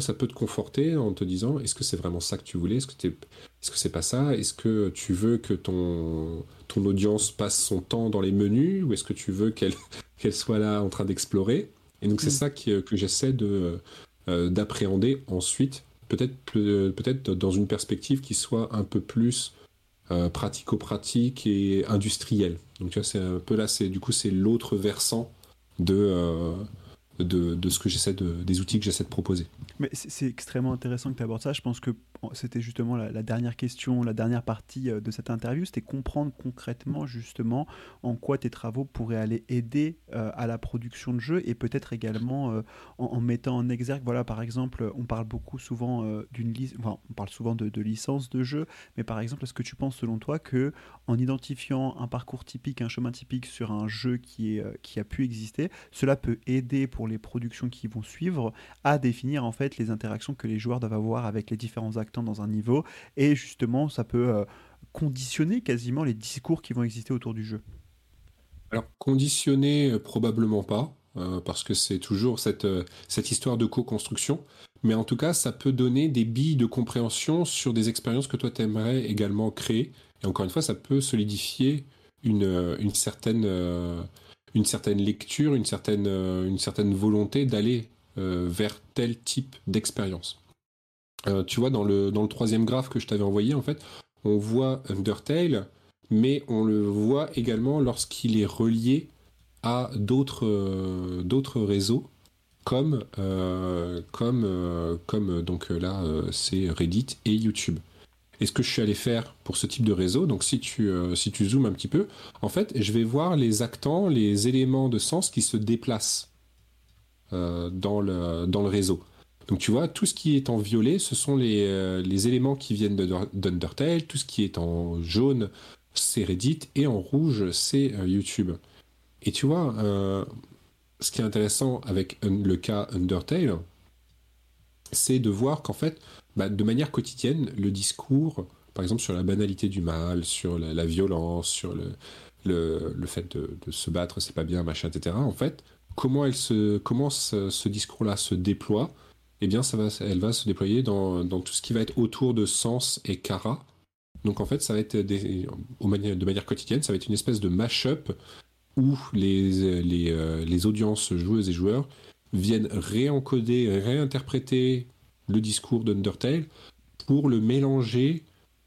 ça peut te conforter en te disant est-ce que c'est vraiment ça que tu voulais? Est-ce que est-ce que c'est pas ça? Est-ce que tu veux que ton ton audience passe son temps dans les menus ou est-ce que tu veux qu'elle qu'elle soit là en train d'explorer? Et donc c'est mm. ça que j'essaie de euh, d'appréhender ensuite, peut-être peut-être dans une perspective qui soit un peu plus euh, pratico-pratique et industrielle. Donc tu vois, c'est un peu là, c'est du coup c'est l'autre versant de euh, de, ce que j'essaie de, des outils que j'essaie de proposer. Mais c'est extrêmement intéressant que tu abordes ça. Je pense que c'était justement la, dernière question, la dernière partie euh, de cette interview, c'était comprendre concrètement justement en quoi tes travaux pourraient aller aider euh, à la production de jeux et peut-être également euh, en, mettant en exergue, voilà par exemple, on parle beaucoup souvent d'une enfin, on parle souvent de, de licence de jeu, mais par exemple, est-ce que tu penses selon toi que en identifiant un parcours typique, un chemin typique sur un jeu qui, est, qui a pu exister, cela peut aider pour les productions qui vont suivre à définir en fait les interactions que les joueurs doivent avoir avec les différents acteurs? Dans un niveau et justement ça peut euh, conditionner quasiment les discours qui vont exister autour du jeu. Alors conditionner euh, probablement pas euh, parce que c'est toujours cette, cette histoire de co-construction mais en tout cas ça peut donner des billes de compréhension sur des expériences que toi t'aimerais également créer et encore une fois ça peut solidifier une, une certaine une certaine lecture, une certaine, une certaine volonté d'aller vers tel type d'expérience. Euh, tu vois, dans le, dans le troisième graphe que je t'avais envoyé, en fait, on voit Undertale, mais on le voit également lorsqu'il est relié à d'autres d'autres réseaux comme comme comme donc là c'est Reddit et YouTube. Et ce que je suis allé faire pour ce type de réseau, donc si tu, euh, si tu zoomes un petit peu, en fait, je vais voir les actants, les éléments de sens qui se déplacent euh, dans, le, dans le réseau. Donc tu vois, tout ce qui est en violet, ce sont les, euh, les éléments qui viennent d'Undertale, tout ce qui est en jaune, c'est Reddit, et en rouge, c'est YouTube. Et tu vois, ce qui est intéressant avec le cas Undertale, c'est de voir qu'en fait, bah, de manière quotidienne, le discours, par exemple sur la banalité du mal, sur la, violence, sur le, le, fait de, se battre, c'est pas bien, machin, etc. En fait, comment, elle se, comment ce, discours-là se déploie Eh bien, ça va, elle va se déployer dans, dans, tout ce qui va être autour de sens et cara. Donc en fait, ça va être des, de manière quotidienne, ça va être une espèce de mash-up où les, les, euh, les audiences joueuses et joueurs viennent réencoder, réinterpréter le discours d'Undertale pour le mélanger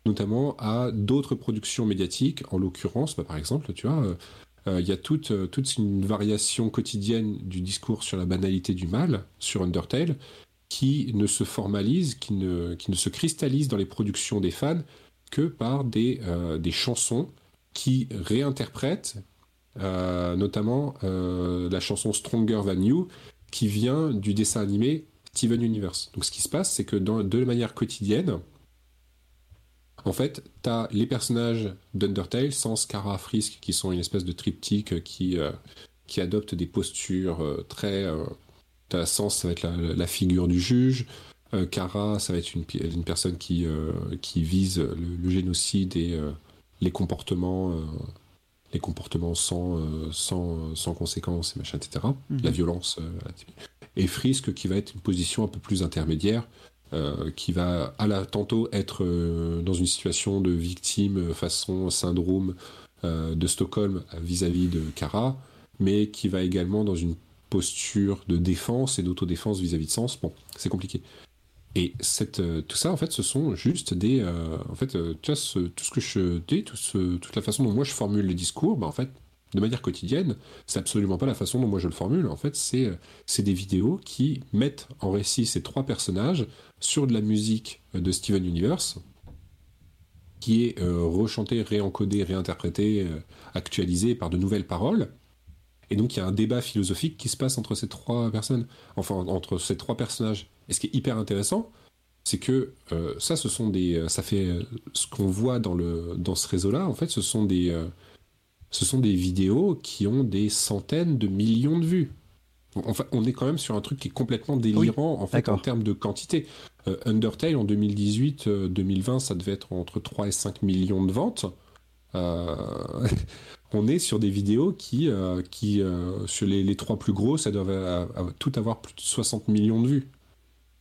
notamment à d'autres productions médiatiques, en l'occurrence, bah, par exemple, tu vois, euh, euh, il y a toute, toute une variation quotidienne du discours sur la banalité du mal sur Undertale qui ne se formalise, qui ne, se cristallise dans les productions des fans que par des, des chansons qui réinterprètent notamment la chanson Stronger Than You qui vient du dessin animé Steven Universe. Donc ce qui se passe, c'est que dans, de manière quotidienne, en fait, tu as les personnages d'Undertale, sans Kara, Frisk, qui sont une espèce de triptyque qui, euh, qui adoptent des postures euh, très... Euh, as Sens, ça va être la, figure du juge. Kara, ça va être une, une personne qui, qui vise le, génocide et les comportements les comportements sans, sans, sans conséquences et machin, etc. Mhm. La violence et Frisk qui va être une position un peu plus intermédiaire, euh, qui va à la, tantôt être euh, dans une situation de victime euh, façon syndrome de Stockholm vis-à-vis de Kara, mais qui va également dans une posture de défense et d'autodéfense vis-à-vis de Sens. Bon, c'est compliqué. Et cette, tout ça, en fait, ce sont juste des. en fait, tu vois, tout ce que je dis, toute la façon dont moi je formule les discours, bah, en fait, de manière quotidienne, c'est absolument pas la façon dont moi je le formule. En fait, c'est, c'est des vidéos qui mettent en récit ces trois personnages sur de la musique de Steven Universe, qui est euh, rechantée, réencodée, réinterprétée, euh, actualisée par de nouvelles paroles. Et donc il y a un débat philosophique qui se passe entre ces trois personnes, enfin entre ces trois personnages. Et ce qui est hyper intéressant, c'est que euh, ça, ce sont des, ça fait ce qu'on voit dans le dans ce réseau-là. En fait, ce sont des ce sont des vidéos qui ont des centaines de millions de vues. Enfin, on est quand même sur un truc qui est complètement délirant en fait en termes de quantité. Euh, Undertale en 2018-2020, euh, ça devait être entre 3 et 5 millions de ventes. Euh, on est sur des vidéos qui, qui sur les, les, trois plus gros, ça doit tout avoir plus de 60 millions de vues.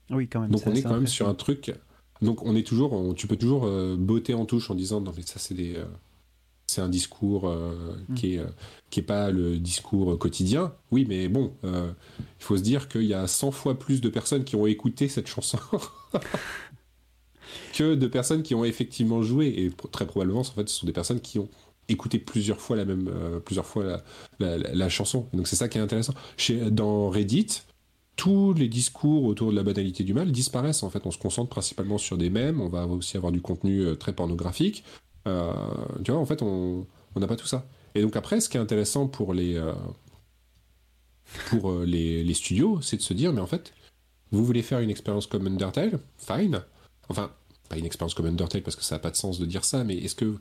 Oui, quand même. Donc on est quand même sur un truc. Donc on est toujours, tu peux toujours euh, botter en touche en disant non mais ça c'est des, euh, c'est un discours euh, mm. qui est qui est pas le discours quotidien. Oui, mais bon, il faut se dire qu'il y a 100 fois plus de personnes qui ont écouté cette chanson que de personnes qui ont effectivement joué et très probablement en fait ce sont des personnes qui ont écouté plusieurs fois la même plusieurs fois la, la, chanson. Donc c'est ça qui est intéressant. Chez, dans Reddit, tous les discours autour de la banalité du mal disparaissent. En fait, on se concentre principalement sur des mèmes. On va aussi avoir du contenu euh, très pornographique. Euh, tu vois, en fait, on n'a pas tout ça. Et donc après, ce qui est intéressant pour les euh, pour les, les, studios, c'est de se dire, mais en fait, vous voulez faire une expérience comme Undertale, fine. Enfin, pas une expérience comme Undertale parce que ça n'a pas de sens de dire ça, mais est-ce que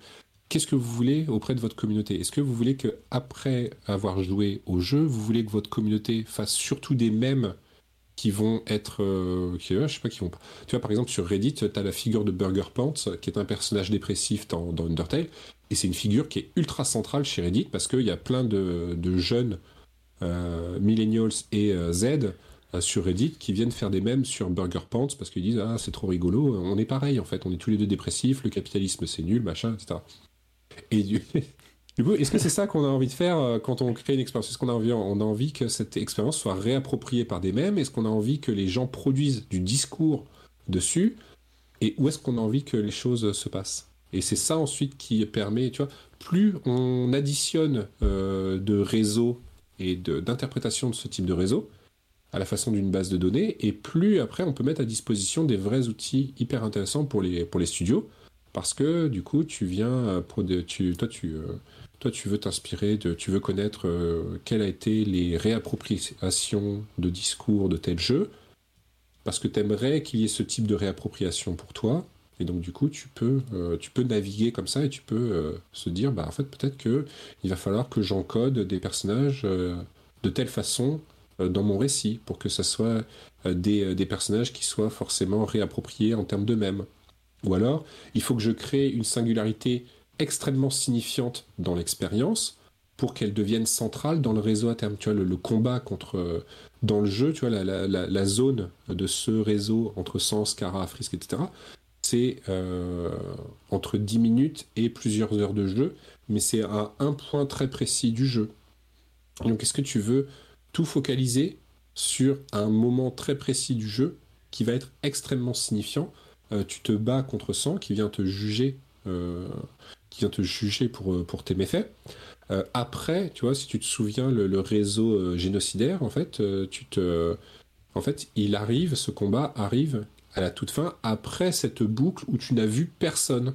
qu'est-ce que vous voulez auprès de votre communauté? Est-ce que vous voulez que après avoir joué au jeu, vous voulez que votre communauté fasse surtout des mèmes qui vont être. Euh, qui, je sais pas qui vont. Tu vois, par exemple, sur Reddit, tu as la figure de Burger Pants, qui est un personnage dépressif dans, Undertale. Et c'est une figure qui est ultra centrale chez Reddit parce qu'il y a plein de, de jeunes euh, millennials et euh, Z sur Reddit qui viennent faire des mèmes sur Burger Pants parce qu'ils disent Ah, c'est trop rigolo, on est pareil en fait, on est tous les deux dépressifs, le capitalisme c'est nul, machin, etc. Est-ce que c'est ça qu'on a envie de faire euh, quand on crée une expérience? Est-ce qu'on a envie, a envie que cette expérience soit réappropriée par des mêmes? Est-ce qu'on a envie que les gens produisent du discours dessus? Et où est-ce qu'on a envie que les choses se passent? Et c'est ça ensuite qui permet, tu vois, plus on additionne euh, de réseaux et d'interprétation de, ce type de réseau à la façon d'une base de données, et plus après on peut mettre à disposition des vrais outils hyper intéressants pour les, pour les studios, parce que du coup tu viens, euh, toi tu toi, tu veux t'inspirer, tu veux connaître euh, quelles ont été les réappropriations de discours de tel jeu, parce que tu aimerais qu'il y ait ce type de réappropriation pour toi. Et donc, du coup, tu peux, euh, tu peux naviguer comme ça et tu peux euh, se dire, bah, en fait, peut-être qu'il va falloir que j'encode des personnages de telle façon dans mon récit pour que ça soit des, des, personnages qui soient forcément réappropriés en termes d'eux-mêmes. Ou alors, il faut que je crée une singularité extrêmement signifiante dans l'expérience pour qu'elle devienne centrale dans le réseau à terme. Tu vois, le, combat contre euh, dans le jeu, tu vois, la, zone de ce réseau entre Sens, Kara, Frisk, etc. C'est euh, entre 10 minutes et plusieurs heures de jeu, mais c'est à un point très précis du jeu. Donc, est-ce que tu veux tout focaliser sur un moment très précis du jeu qui va être extrêmement signifiant euh, Tu te bats contre Sang qui vient te juger qui vient te juger pour, euh, pour tes méfaits. Euh, après, tu vois, si tu te souviens, le, réseau euh, génocidaire, en fait, tu te, en fait, il arrive, ce combat arrive à la toute fin, après cette boucle où tu n'as vu personne.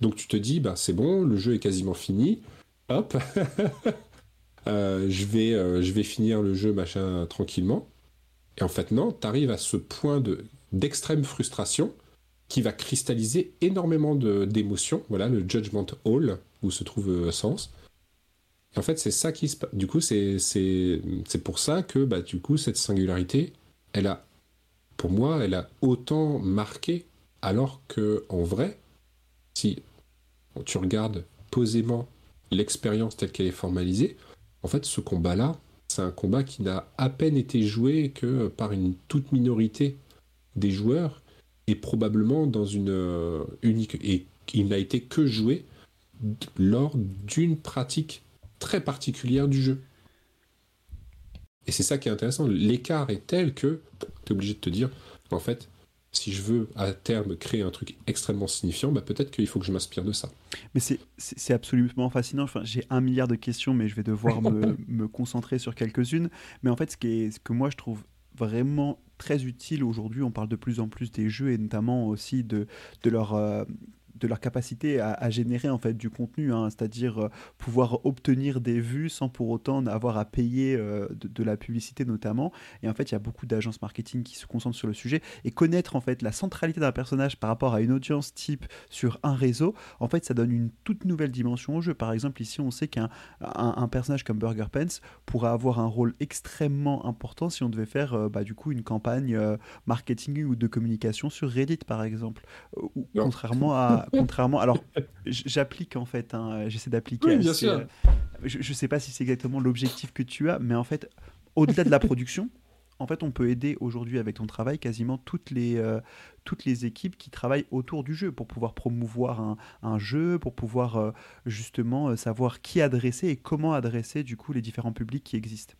Donc tu te dis, bah c'est bon, le jeu est quasiment fini. Hop, je vais, je vais finir le jeu machin tranquillement. Et en fait non, tu arrives à ce point de d'extrême frustration qui va cristalliser énormément d'émotions. Voilà, le Judgment Hall, où se trouve euh, Sens. en fait, c'est ça qui se Du coup, c'est pour ça que, bah, du coup, cette singularité, elle a, pour moi, elle a autant marqué, alors que en vrai, si tu regardes posément l'expérience telle qu'elle est formalisée, en fait, ce combat-là, c'est un combat qui n'a à peine été joué que par une toute minorité des joueurs et probablement dans une euh, unique et il n'a été que joué lors d'une pratique très particulière du jeu. Et c'est ça qui est intéressant. L'écart est tel que tu es obligé de te dire, en fait, si je veux à terme créer un truc extrêmement signifiant, bah peut-être qu'il faut que je m'inspire de ça. Mais c'est absolument fascinant. Enfin, J'ai un milliard de questions, mais je vais devoir me, me, concentrer sur quelques-unes. Mais en fait, ce, qui est, ce que moi je trouve vraiment très utile aujourd'hui. On parle de plus en plus des jeux et notamment aussi de, de leur euh, de leur capacité à, générer en fait du contenu, hein, c'est-à-dire euh, pouvoir obtenir des vues sans pour autant avoir à payer euh, de, la publicité notamment. Et en fait, il y a beaucoup d'agences marketing qui se concentrent sur le sujet et connaître en fait la centralité d'un personnage par rapport à une audience type sur un réseau, en fait, ça donne une toute nouvelle dimension au jeu. Par exemple, ici, on sait qu'un un, personnage comme Burger Pence pourrait avoir un rôle extrêmement important si on devait faire euh, bah, du coup une campagne marketing ou de communication sur Reddit, par exemple. contrairement à contrairement. Alors, j'applique en fait, hein, j'essaie d'appliquer. Oui, bien sûr. je ne sais pas si c'est exactement l'objectif que tu as, mais en fait, au-delà de la production, en fait, on peut aider aujourd'hui avec ton travail quasiment toutes les, euh, toutes les équipes qui travaillent autour du jeu pour pouvoir promouvoir un, un jeu, pour pouvoir euh, justement euh, savoir qui adresser et comment adresser du coup les différents publics qui existent.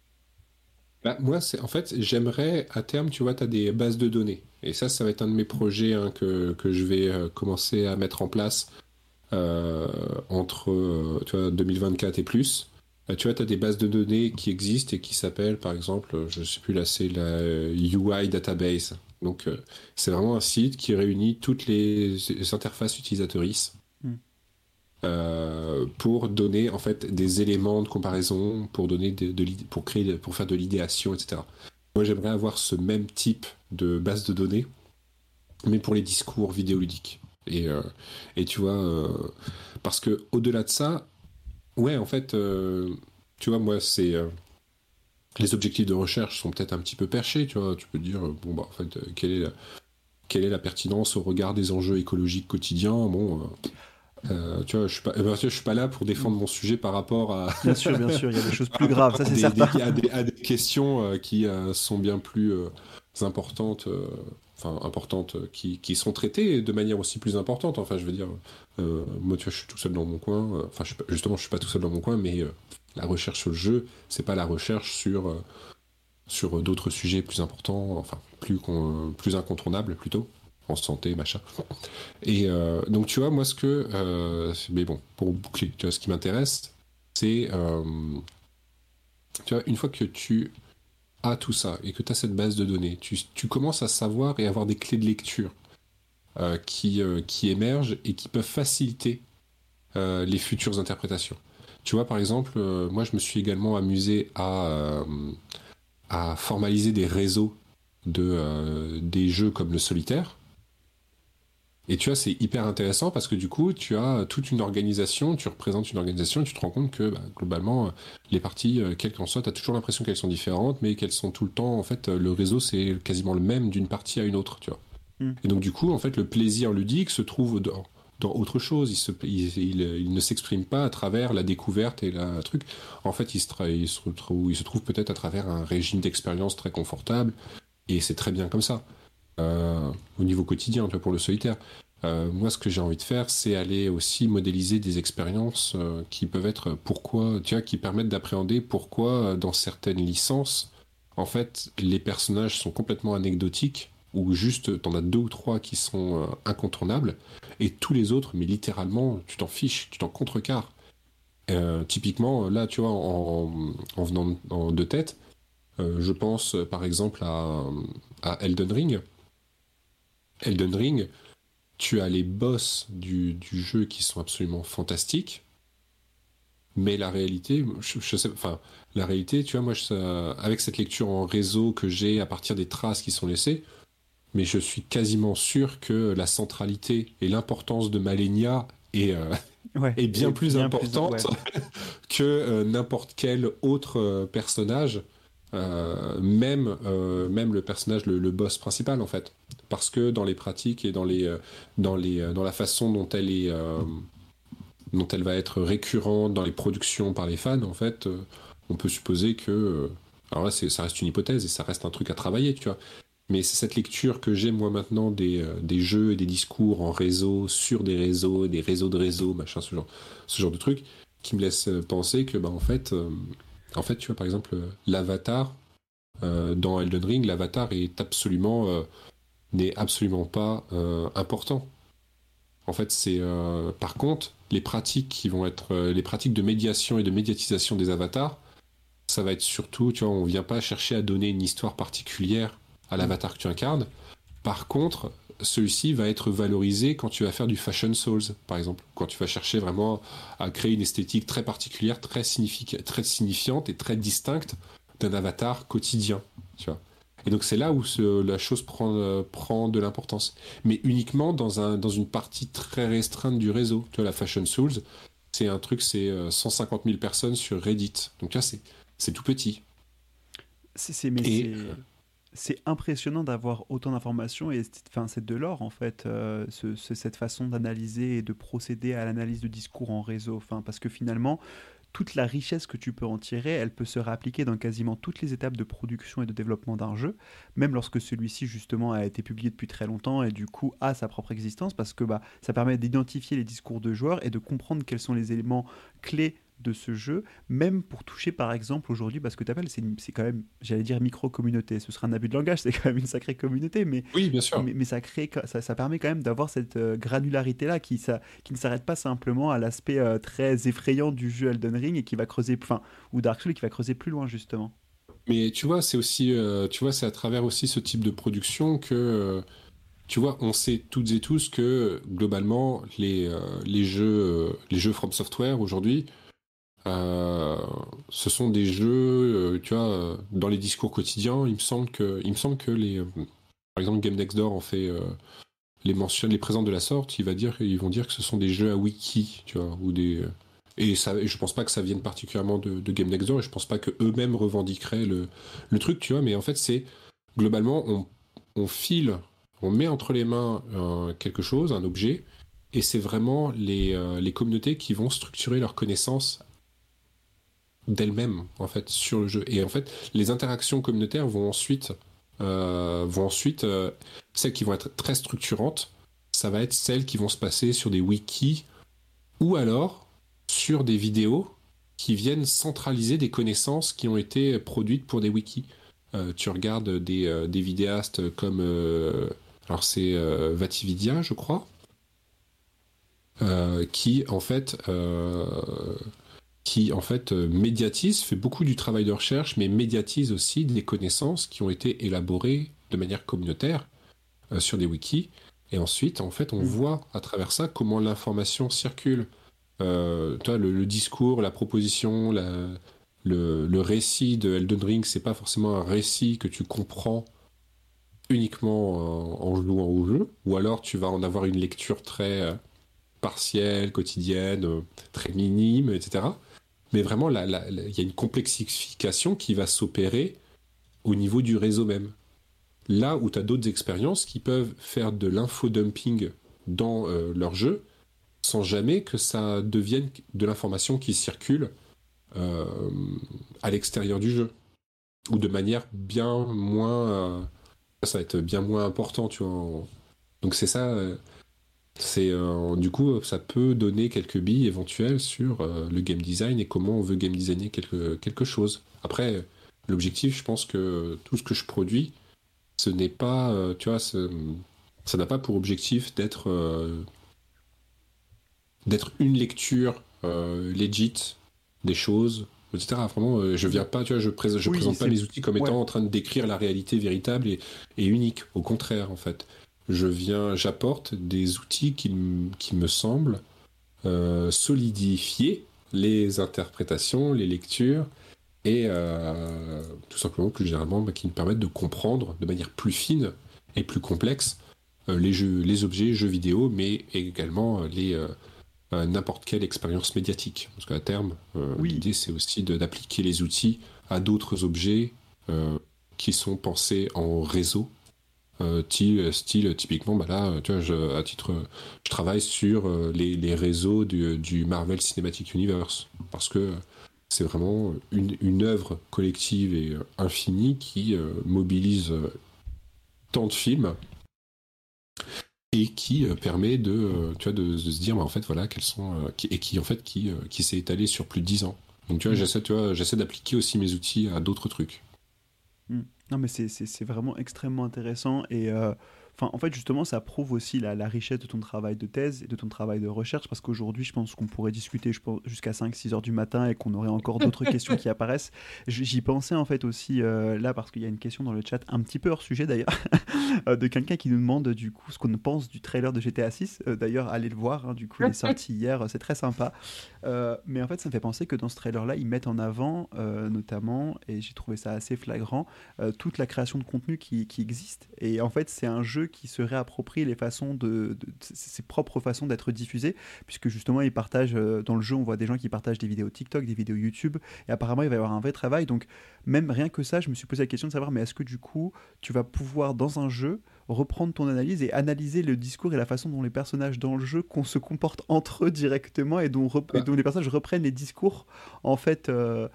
Bah, moi, c'est en fait, j'aimerais à terme, tu vois, tu as des bases de données. Et ça, ça va être un de mes projets hein, que, que, je vais commencer à mettre en place entre tu vois, 2024 et plus. Bah, tu vois, tu as des bases de données qui existent et qui s'appellent, par exemple, je ne sais plus là, c'est la UI Database. Donc, euh, c'est vraiment un site qui réunit toutes les, interfaces utilisatrices. Euh, pour donner en fait des éléments de comparaison, pour donner de, pour créer, pour faire de l'idéation, etc. Moi, j'aimerais avoir ce même type de base de données, mais pour les discours vidéoludiques. Et, euh, et tu vois, parce que au-delà de ça, Ouais, en fait, euh, tu vois, moi, c'est. Euh, les objectifs de recherche sont peut-être un petit peu perchés, tu vois. Tu peux dire, euh, bon, bah, en fait, quelle est la, quelle est la pertinence au regard des enjeux écologiques quotidiens? Bon. Tu vois, je suis pas, je suis pas là pour défendre mon sujet par rapport à. Bien sûr, bien sûr, il y a des choses plus graves, ça c'est certain. à, des, à, des, questions qui sont bien plus importantes enfin importantes qui, qui, sont traitées de manière aussi plus importante. Enfin, je veux dire, euh, moi, tu vois, je suis tout seul dans mon coin. Euh, enfin, justement, je suis pas tout seul dans mon coin, mais euh, la recherche sur le jeu, c'est pas la recherche sur sur d'autres sujets plus importants, enfin plus plus incontournables plutôt en santé, machin. Et donc tu vois, moi ce que, mais bon, pour boucler, tu vois, ce qui m'intéresse, c'est, tu vois, une fois que tu as tout ça et que tu as cette base de données, tu, tu, commences à savoir et avoir des clés de lecture euh, qui, euh, qui émergent et qui peuvent faciliter euh, les futures interprétations. Tu vois, par exemple, moi je me suis également amusé à, à formaliser des réseaux de, des jeux comme le solitaire. Et tu vois, c'est hyper intéressant parce que du coup, tu as toute une organisation, tu représentes une organisation et tu te rends compte que bah, globalement, les parties, quelles qu'en soient, tu as toujours l'impression qu'elles sont différentes, mais qu'elles sont tout le temps, en fait, le réseau, c'est quasiment le même d'une partie à une autre, tu vois. Mm. Et donc du coup, en fait, le plaisir ludique se trouve dans, dans autre chose. Il, se, il, il, ne s'exprime pas à travers la découverte et la truc. En fait, il se, il se retrouve, il se trouve peut-être à travers un régime d'expérience très confortable. Et c'est très bien comme ça. Euh, au niveau quotidien, tu vois, pour le solitaire. Euh, moi, ce que j'ai envie de faire, c'est aller aussi modéliser des expériences euh, qui peuvent être pourquoi, tu vois, qui permettent d'appréhender pourquoi dans certaines licences, en fait, les personnages sont complètement anecdotiques ou juste t'en as deux ou trois qui sont incontournables, et tous les autres, mais littéralement, tu t'en fiches, tu t'en contrecarres. Typiquement, là, tu vois, en, venant en deux têtes, je pense par exemple à, à, Elden Ring. Elden Ring, tu as les boss du, du jeu qui sont absolument fantastiques, mais la réalité, je, sais, enfin, la réalité, tu vois, moi, avec cette lecture en réseau que j'ai à partir des traces qui sont laissées, mais je suis quasiment sûr que la centralité et l'importance de Malenia est, euh, est bien plus importante que euh, n'importe quel autre euh, personnage, même, même le personnage, le, boss principal en fait. Parce que dans les pratiques et dans, les, dans, les, dans la façon dont elle est dont elle va être récurrente dans les productions par les fans, en fait, on peut supposer que. alors là, ça reste une hypothèse et ça reste un truc à travailler, tu vois. Mais c'est cette lecture que j'ai moi maintenant des, euh, des, jeux et des discours en réseau, sur des réseaux, des réseaux de réseaux, machin, ce genre, ce genre de truc, qui me laisse euh, penser que, bah, en fait, euh, en fait, tu vois, par exemple, l'avatar, dans Elden Ring, l'avatar est absolument, n'est absolument pas important. En fait, c'est, par contre, les pratiques qui vont être, les pratiques de médiation et de médiatisation des avatars, ça va être surtout, tu vois, on vient pas chercher à donner une histoire particulière à l'avatar que tu incarnes. Par contre, celui-ci va être valorisé quand tu vas faire du fashion souls, par exemple, quand tu vas chercher vraiment à créer une esthétique très particulière, très, très signifiante et très distincte d'un avatar quotidien, tu vois. Et donc c'est là où la chose prend, euh, prend de l'importance, mais uniquement dans, un, dans une partie très restreinte du réseau. Tu vois, la Fashion Souls, c'est un truc, c'est 150 euh, 000 personnes sur Reddit. Donc là, c'est tout petit. C'est c'est impressionnant d'avoir autant d'informations et enfin, c'est de l'or en fait, euh, cette façon d'analyser et de procéder à l'analyse de discours en réseau. Enfin, parce que finalement, toute la richesse que tu peux en tirer, elle peut se réappliquer dans quasiment toutes les étapes de production et de développement d'un jeu, même lorsque celui-ci justement a été publié depuis très longtemps et du coup a sa propre existence, parce que bah, ça permet d'identifier les discours de joueurs et de comprendre quels sont les éléments clés de ce jeu, même pour toucher par exemple aujourd'hui, parce que tu appelles, c'est quand même, j'allais dire micro-communauté, ce sera un abus de langage, c'est quand même une sacrée communauté, mais, oui, bien sûr. mais, ça, crée, ça, ça, permet quand même d'avoir cette euh, granularité-là qui, ça, qui ne s'arrête pas simplement à l'aspect euh, très effrayant du jeu Elden Ring et qui va creuser, enfin, ou Dark Souls qui va creuser plus loin justement. Mais tu vois, c'est aussi, euh, tu vois, c'est à travers aussi ce type de production que tu vois, on sait toutes et tous que globalement, les, les, jeux, les jeux From Software aujourd'hui, euh, ce sont des jeux, euh, tu vois, euh, dans les discours quotidiens, il me semble que, il me semble que les, par exemple, Game Next Door en fait les mentionne, les présents de la sorte, il va dire, ils vont dire que ce sont des jeux à wiki, tu vois, ou des et ça, je pense pas que ça vienne particulièrement de, Game Next Door, et je pense pas que eux-mêmes revendiqueraient le, le, truc, tu vois, mais en fait, c'est globalement, on, on, file, on met entre les mains quelque chose, un objet, et c'est vraiment les, les communautés qui vont structurer leurs connaissances d'elle-même en fait sur le jeu. Et en fait, les interactions communautaires vont ensuite, euh, vont ensuite euh, celles qui vont être très structurantes, ça va être celles qui vont se passer sur des wikis ou alors sur des vidéos qui viennent centraliser des connaissances qui ont été produites pour des wikis. Euh, tu regardes des, des vidéastes comme alors c'est Vatividia, je crois, qui en fait qui en fait euh, médiatise, fait beaucoup du travail de recherche, mais médiatise aussi des connaissances qui ont été élaborées de manière communautaire euh, sur des wikis. Et ensuite, en fait, on mm. voit à travers ça comment l'information circule. Euh, toi, le, discours, la proposition, le, récit de Elden Ring, c'est pas forcément un récit que tu comprends uniquement en, jouant au jeu, ou alors tu vas en avoir une lecture très partielle, quotidienne, très minime, etc. Mais vraiment, il y a une complexification qui va s'opérer au niveau du réseau même. Là où tu as d'autres expériences qui peuvent faire de l'infodumping dans euh, leur jeu sans jamais que ça devienne de l'information qui circule euh, à l'extérieur du jeu. Ou de manière bien moins... Euh, ça va être bien moins important, tu vois. Donc c'est ça c'est euh, du coup, ça peut donner quelques billes éventuelles sur euh, le game design et comment on veut game designer quelque, quelque chose. Après, l'objectif, je pense que tout ce que je produis, ce n'est pas, euh, tu vois, ça n'a pas pour objectif d'être d'être une lecture legit des choses, etc. Vraiment, je viens pas, tu vois, je, je présente pas mes outils comme étant en train de décrire la réalité véritable et, et unique. Au contraire, en fait je viens, j'apporte des outils qui, qui me semblent euh, solidifier les interprétations, les lectures, et euh, tout simplement, plus généralement, bah, qui me permettent de comprendre de manière plus fine et plus complexe euh, les, jeux, les objets, jeux vidéo, mais également les n'importe quelle expérience médiatique. Parce qu'à terme, l'idée c'est aussi d'appliquer les outils à d'autres objets qui sont pensés en réseau euh, style, typiquement, bah là, tu vois, je, à titre, je travaille sur euh, les, réseaux du, Marvel Cinematic Universe parce que c'est vraiment une, une œuvre collective et infinie qui euh, mobilise tant de films et qui permet de, tu vois, de, se dire, bah, en fait, voilà, quels sont, et qui, en fait, qui, qui s'est étalé sur plus de 10 ans. Donc, tu vois, mmh. j'essaie, tu vois, j'essaie d'appliquer aussi mes outils à d'autres trucs. Mmh. Non, mais c'est vraiment extrêmement intéressant et en fait, justement, ça prouve aussi la, richesse de ton travail de thèse et de ton travail de recherche, parce qu'aujourd'hui, je pense qu'on pourrait discuter jusqu'à 5-6 heures du matin et qu'on aurait encore d'autres questions qui apparaissent. J'y pensais en fait aussi euh, là, parce qu'il y a une question dans le chat, un petit peu hors sujet d'ailleurs, euh, de quelqu'un qui nous demande du coup ce qu'on pense du trailer de GTA 6. Euh, d'ailleurs, allez le voir, hein, du coup, il est sorti hier, c'est très sympa. mais en fait, ça me fait penser que dans ce trailer-là, ils mettent en avant notamment, et j'ai trouvé ça assez flagrant, toute la création de contenu qui, qui existe. Et en fait, c'est un jeu qui se réapproprie les façons de, ses propres façons d'être diffusées, puisque justement il partage euh, dans le jeu, on voit des gens qui partagent des vidéos TikTok, des vidéos YouTube, et apparemment il va y avoir un vrai travail. Donc même rien que ça, je me suis posé la question de savoir, mais est-ce que du coup tu vas pouvoir dans un jeu reprendre ton analyse et analyser le discours et la façon dont les personnages dans le jeu qu'on se comportent entre eux directement et dont, et dont les personnages reprennent les discours en fait euh,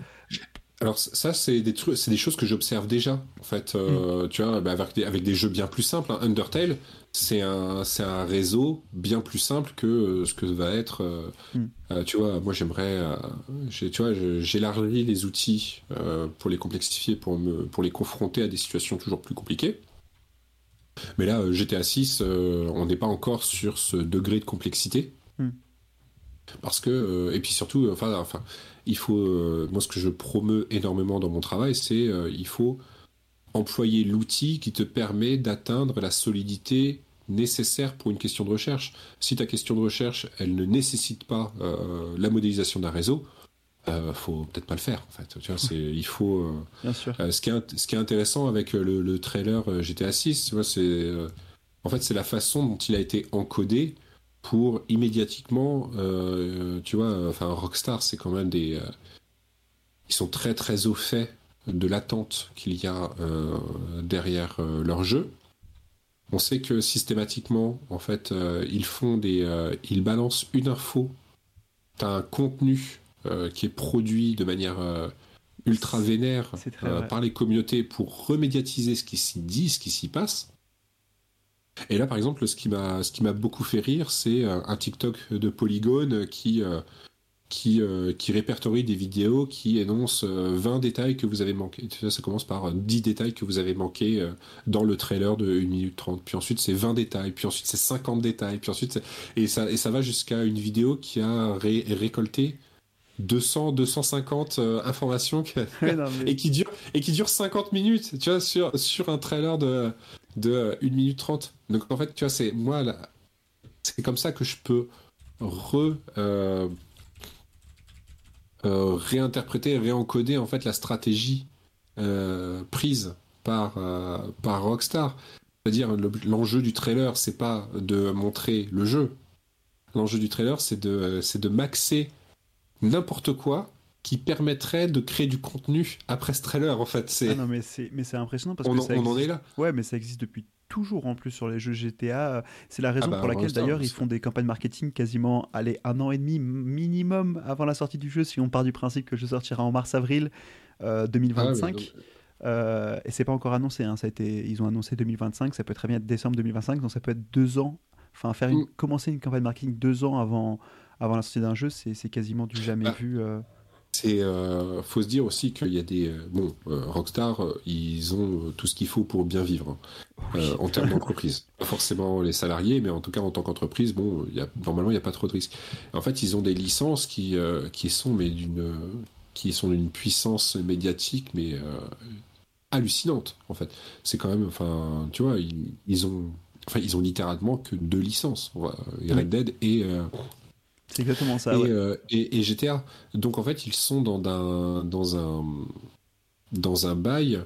alors ça, c'est des trucs, c'est des choses que j'observe déjà. En fait, euh, mm. tu vois, bah, avec, des, jeux bien plus simples. Hein. Undertale, c'est un, c'est un réseau bien plus simple que euh, ce que va être. Euh, mm. tu vois, moi j'aimerais, tu vois, j'élargis les outils pour les complexifier, pour me, pour les confronter à des situations toujours plus compliquées. Mais là, GTA 6, on n'est pas encore sur ce degré de complexité. Mm. Parce que, et puis surtout, enfin, enfin il faut, euh, moi ce que je promeux énormément dans mon travail, c'est euh, il faut employer l'outil qui te permet d'atteindre la solidité nécessaire pour une question de recherche. Si ta question de recherche, elle ne nécessite pas euh, la modélisation d'un réseau, euh, faut peut-être pas le faire en fait. Tu vois, c'est, il faut. Bien sûr. ce, qui est, ce qui est intéressant avec le, le trailer GTA 6, tu vois, c'est en fait c'est la façon dont il a été encodé pour immédiatement, euh, tu vois, enfin Rockstar, c'est quand même des, euh, ils sont très très au fait de l'attente qu'il y a euh, derrière leur jeu. On sait que systématiquement, en fait, ils font des, ils balancent une info, t'as un contenu qui est produit de manière ultra vénère par les communautés pour remédiatiser ce qui s'y dit, ce qui s'y passe. Et là, par exemple, ce qui m'a, ce qui m'a beaucoup fait rire, c'est euh, un TikTok de Polygone qui, euh, qui, euh, qui répertorie des vidéos qui énoncent 20 détails que vous avez manqués. Ça commence par 10 détails que vous avez manqués dans le trailer de 1 minute 30. Puis ensuite, c'est 20 détails. Puis ensuite, c'est 50 détails. Puis ensuite, et ça, et ça va jusqu'à une vidéo qui a récolté 200, 250 informations et qui dure et qui dure 50 minutes, tu vois, sur sur un trailer de de 1 minute 30. Donc en fait, tu vois, c'est moi, c'est comme ça que je peux re, euh, euh, réinterpréter, réencoder en fait la stratégie euh, prise par, par Rockstar. C'est-à-dire l'enjeu du trailer, c'est pas de montrer le jeu. L'enjeu du trailer, c'est de, c'est de maxer n'importe quoi qui permettrait de créer du contenu après ce trailer en fait. C'est... Ah non mais c'est mais c'est impressionnant parce on que ça on en est là. Ouais mais ça existe depuis toujours en plus sur les jeux GTA. C'est la raison ah bah, pour laquelle d'ailleurs ils font des campagnes marketing quasiment allez un an et demi minimum avant la sortie du jeu si on part du principe que le jeu sortira en mars avril 2025. Euh, ah euh, et c'est pas encore annoncé, hein. ça a été, ils ont annoncé 2025, ça peut très bien être décembre 2025, donc ça peut être deux ans. Enfin, faire une, mm. commencer une campagne marketing deux ans avant, avant la sortie d'un jeu, c'est quasiment du jamais bah, vu. Euh. C'est euh, faut se dire aussi qu'il y a des euh, bon euh, Rockstar ils ont tout ce qu'il faut pour bien vivre hein, en termes d'entreprise. Pas forcément les salariés, mais en tout cas en tant qu'entreprise, bon, y a, normalement il n'y a pas trop de risques. En fait, ils ont des licences qui qui sont mais d'une qui sont d'une puissance médiatique mais hallucinante en fait. C'est quand même enfin tu vois ils, ils, ont enfin ils ont littéralement que deux licences, Red Dead et c'est exactement ça. Euh, et, GTA. Donc en fait, ils sont dans un, dans un, dans un bail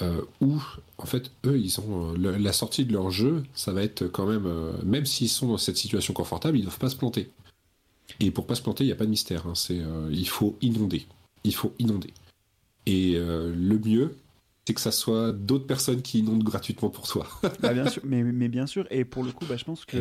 euh, où, en fait, eux, ils ont euh, la sortie de leur jeu, ça va être quand même, même s'ils sont dans cette situation confortable, ils ne doivent pas se planter. Et pour pas se planter, il n'y a pas de mystère. Hein. c'est, il faut inonder. Il faut inonder. Et le mieux, c'est que ça soit d'autres personnes qui inondent gratuitement pour toi. Bah, bien sûr, mais, mais, bien sûr. Et pour le coup, bah, je pense que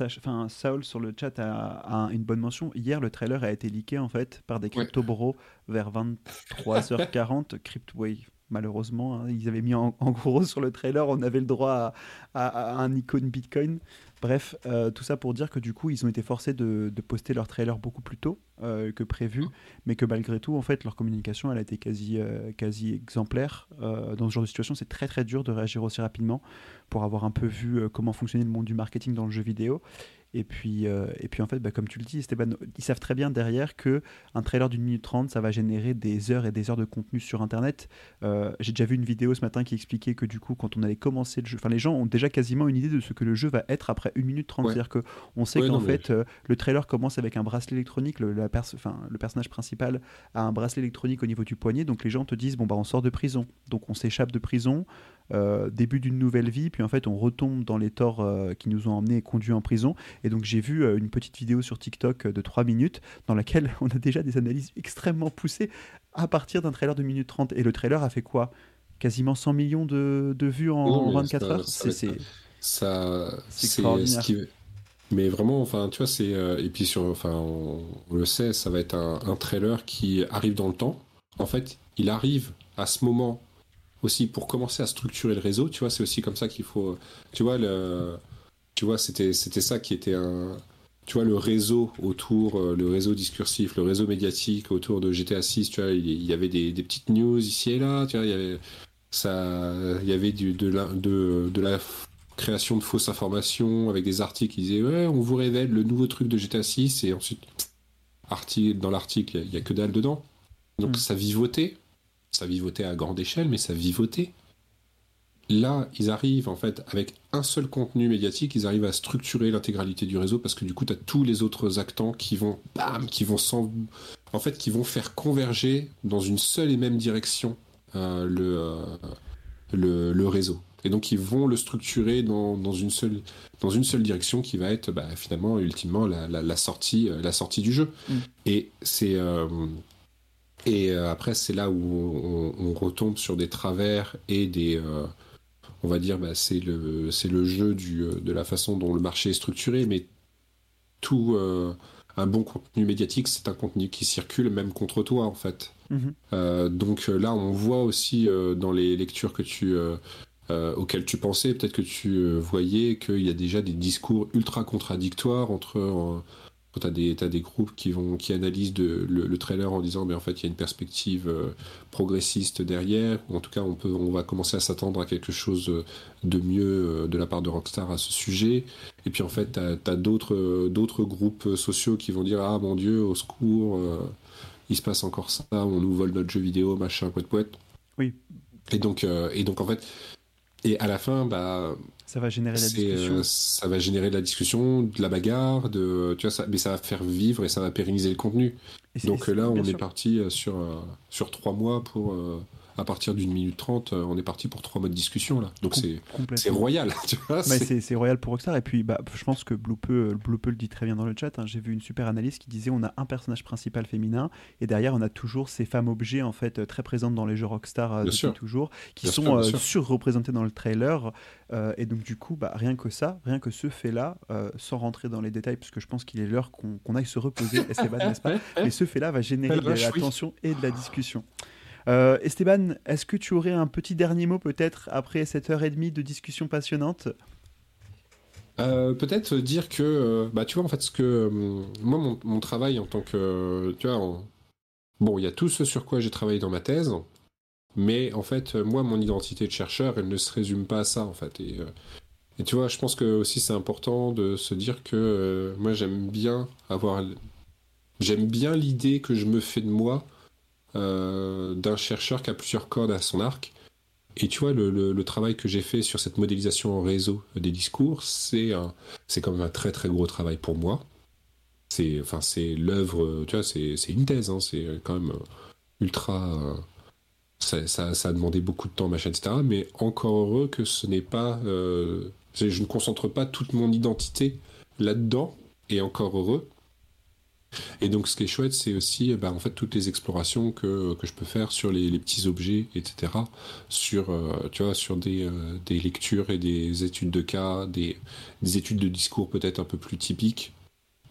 enfin, Saul sur le chat a, une bonne mention. Hier, le trailer a été leaké en fait par des crypto bros vers 23h40. Cryptwave, malheureusement, hein. ils avaient mis en, gros sur le trailer, on avait le droit à un icône Bitcoin. Bref, euh, tout ça pour dire que du coup, ils ont été forcés de, poster leur trailer beaucoup plus tôt euh, que prévu, mais que malgré tout, en fait, leur communication, elle a été quasi, euh, quasi exemplaire. dans ce genre de situation, c'est très très dur de réagir aussi rapidement pour avoir un peu vu comment fonctionnait le monde du marketing dans le jeu vidéo. Et puis, euh, et puis en fait, bah, comme tu le dis, Esteban, ils savent très bien derrière que un trailer d'une minute trente, ça va générer des heures et des heures de contenu sur Internet. Euh, j'ai déjà vu une vidéo ce matin qui expliquait que du coup, quand on allait commencer le jeu, enfin les gens ont déjà quasiment une idée de ce que le jeu va être après une minute trente. C'est-à-dire qu'on sait qu'en fait, euh, le trailer commence avec un bracelet électronique. Le, la le personnage principal a un bracelet électronique au niveau du poignet. Donc les gens te disent, bon, bah on sort de prison. Donc on s'échappe de prison. Euh, début d'une nouvelle vie, puis en fait on retombe dans les torts euh, qui nous ont emmenés et conduits en prison. Et donc j'ai vu euh, une petite vidéo sur TikTok de 3 minutes dans laquelle on a déjà des analyses extrêmement poussées à partir d'un trailer de minute 30. Et le trailer a fait quoi? Quasiment 100 millions de, de vues en, 24 heures? C'est c'est ce qui... Mais vraiment, enfin, tu vois, c'est et puis sur, enfin, on, le sait, ça va être un, un, trailer qui arrive dans le temps. En fait, il arrive à ce moment aussi pour commencer à structurer le réseau. Tu vois, c'est aussi comme ça qu'il faut. Tu vois, le, tu vois, c'était c'était ça qui était un tu vois, le réseau autour, euh, le réseau discursif, le réseau médiatique autour de GTA 6, tu vois, il y avait des, petites news ici et là, tu vois, il y avait, ça, il y avait du, de, la, de, de la création de fausses informations avec des articles qui disaient, ouais, on vous révèle le nouveau truc de GTA 6, et ensuite, article, dans l'article, il n'y a, que dalle dedans. Donc mm. ça vivotait, ça vivotait à grande échelle, mais ça vivotait là, ils arrivent en fait avec un seul contenu médiatique, ils arrivent à structurer l'intégralité du réseau parce que du coup, tu as tous les autres actants qui vont, bam, qui vont en fait, qui vont faire converger dans une seule et même direction euh, euh, le, le, réseau. Et donc, ils vont le structurer dans, dans, une, seule, dans une seule direction qui va être bah, finalement, ultimement, la, la, sortie, euh, la sortie du jeu. Mm. Et c'est. Et après, c'est là où on, retombe sur des travers et des, on va dire, bah, c'est le, c'est le jeu du, euh, de la façon dont le marché est structuré, mais tout euh, un bon contenu médiatique, c'est un contenu qui circule même contre toi, en fait. Mhm. Euh, donc là, on voit aussi dans les lectures que tu, auxquelles tu pensais, peut-être que tu voyais qu'il y a déjà des discours ultra contradictoires entre tu as des, des groupes qui, vont, qui analysent de, le, trailer en disant mais en fait il y a une perspective euh, progressiste derrière, ou en tout cas on, peut, on va commencer à s'attendre à quelque chose de mieux euh, de la part de Rockstar à ce sujet. Et puis en fait tu as, d'autres, d'autres groupes sociaux qui vont dire ah mon dieu au secours, euh, il se passe encore ça, on nous vole notre jeu vidéo, machin, poète poète. Oui. Et donc, et donc en fait, et à la fin, bah, ça va générer la discussion. Euh, ça va générer de la discussion, de la bagarre, de, tu vois, ça, mais ça va faire vivre et ça va pérenniser le contenu. Donc là, on est parti euh, sur, euh, sur trois mois pour à partir d'une minute trente, euh, on est parti pour trois mois de discussion là. Donc c'est royal, tu vois. c'est royal pour Rockstar. Et puis bah, je pense que Bloopeux, le dit très bien dans le chat. Hein. J'ai vu une super analyse qui disait on a un personnage principal féminin et derrière on a toujours ces femmes objets en fait très présentes dans les jeux Rockstar euh, depuis toujours, qui sont euh, surreprésentées dans le trailer. et donc du coup, bah, rien que ça, rien que ce fait-là, sans rentrer dans les détails, puisque je pense qu'il est l'heure qu'on aille se reposer, n'est-ce pas? Mais ce fait-là va générer de la tension et de la discussion. Euh, Esteban, est-ce que tu aurais un petit dernier mot peut-être après cette heure et demie de discussion passionnante? Euh, peut-être dire que, euh, bah, tu vois, en fait, ce que moi, mon, travail en tant que, tu vois, bon, il y a tout ce sur quoi j'ai travaillé dans ma thèse, mais en fait, moi, mon identité de chercheur, elle ne se résume pas à ça, en fait. Et, tu vois, je pense que aussi c'est important de se dire que moi, j'aime bien avoir, j'aime bien l'idée que je me fais de moi d'un chercheur qui a plusieurs cordes à son arc. Et tu vois, le, travail que j'ai fait sur cette modélisation en réseau des discours, c'est quand même un très très gros travail pour moi. C'est enfin c'est l'œuvre, tu vois, c'est une thèse, hein, c'est quand même ultra. Ça, ça, a demandé beaucoup de temps, machin, etc. Mais encore heureux que ce n'est pas. Euh, je ne concentre pas toute mon identité là-dedans, et encore heureux. Et donc, ce qui est chouette, c'est aussi bah, en fait, toutes les explorations que, que je peux faire sur les, petits objets, etc. Sur, euh, tu vois, sur des, euh, des, lectures et des études de cas, des, des études de discours peut-être un peu plus typiques,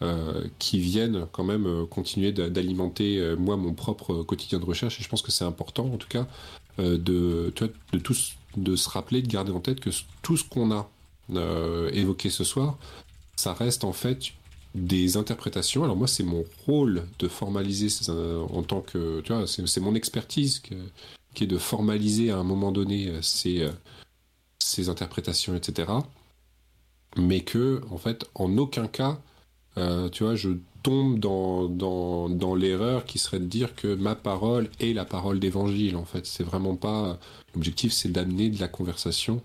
euh, qui viennent quand même continuer d'alimenter, moi, mon propre quotidien de recherche. Et je pense que c'est important, en tout cas, de, de, tous, de se rappeler, de garder en tête que tout ce qu'on a évoqué ce soir, ça reste en fait des interprétations. Alors moi, c'est mon rôle de formaliser en tant que, tu vois, c'est mon expertise qui est de formaliser à un moment donné euh, ces, euh, ces interprétations, etc. Mais que, en fait, en aucun cas, euh, tu vois, je tombe dans, dans, dans l'erreur qui serait de dire que ma parole est la parole d'évangile. En fait, c'est vraiment pas. L'objectif, c'est d'amener de la conversation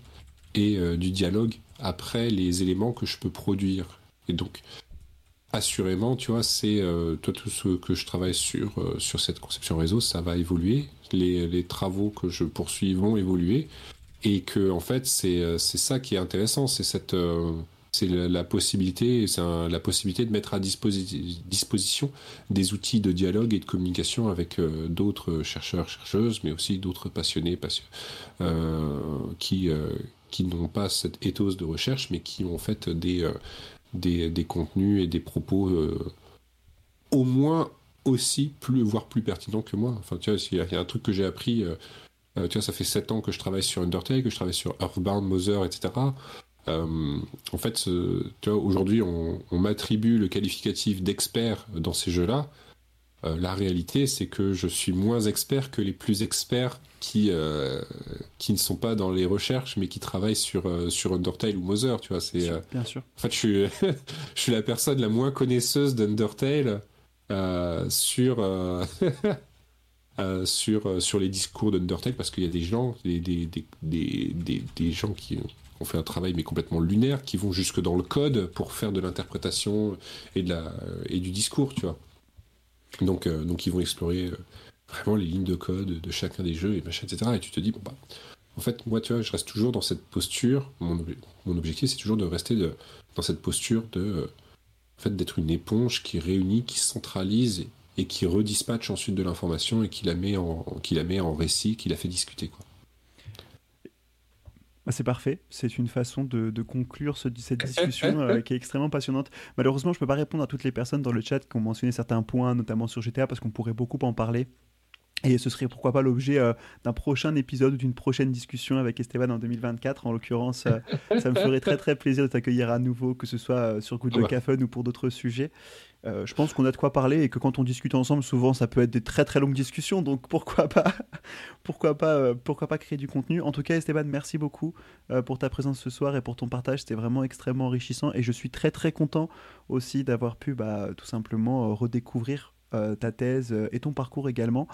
et du dialogue après les éléments que je peux produire. Et donc, assurément, tu vois, c'est euh, toi tout ce que je travaille sur euh, sur cette conception réseau, ça va évoluer. Les, les, travaux que je poursuis vont évoluer et que en fait c'est euh, c'est ça qui est intéressant, c'est cette c'est la, possibilité, c'est la possibilité de mettre à disposition des outils de dialogue et de communication avec d'autres chercheurs, chercheuses, mais aussi d'autres passionnés, euh, qui, qui n'ont pas cette éthos de recherche, mais qui ont fait des, des, des, contenus et des propos au moins aussi plus, voire plus pertinents que moi. Enfin, tu vois, il y, a un truc que j'ai appris. tu vois, ça fait 7 ans que je travaille sur Undertale, que je travaille sur Earthbound, Mother, etc. Euh, en fait, aujourd'hui, on, m'attribue le qualificatif d'expert dans ces jeux-là. Euh, la réalité, c'est que je suis moins expert que les plus experts qui, euh, qui ne sont pas dans les recherches, mais qui travaillent sur, sur Undertale ou Mother. Tu vois, c'est, bien sûr. En fait, je suis, je suis la personne la moins connaisseuse d'Undertale sur, sur, sur les discours d'Undertale, parce qu'il y a des gens, des, des, des, des, des gens qui on fait un travail mais complètement lunaire, qui vont jusque dans le code pour faire de l'interprétation et, de la, et du discours, tu vois. Donc, euh, donc ils vont explorer euh, vraiment les lignes de code de chacun des jeux et machin, etc. Et tu te dis, bon bah, en fait, moi, tu vois, je reste toujours dans cette posture. Mon, mon objectif, c'est toujours de rester de, dans cette posture de, euh, en fait, d'être une éponge qui réunit, qui centralise et, qui redispatche ensuite de l'information et qui la met en, qui la met en récit, qui la fait discuter, quoi. Bah, c'est parfait, c'est une façon de, conclure cette discussion euh, qui est extrêmement passionnante. Malheureusement, je ne peux pas répondre à toutes les personnes dans le chat qui ont mentionné certains points, notamment sur GTA, parce qu'on pourrait beaucoup en parler. Et ce serait pourquoi pas l'objet euh, d'un prochain épisode ou d'une prochaine discussion avec Esteban en 2024. En l'occurrence, euh, ça me ferait très très plaisir de t'accueillir à nouveau, que ce soit sur Good Luck Fun ou pour d'autres sujets. Euh, je pense qu'on a de quoi parler et que quand on discute ensemble, souvent ça peut être des très très longues discussions. Donc pourquoi pas, pourquoi pas, euh, pourquoi pas créer du contenu. En tout cas, Esteban, merci beaucoup euh, pour ta présence ce soir et pour ton partage. C'était vraiment extrêmement enrichissant et je suis très très content aussi d'avoir pu bah, tout simplement redécouvrir ta thèse et ton parcours également.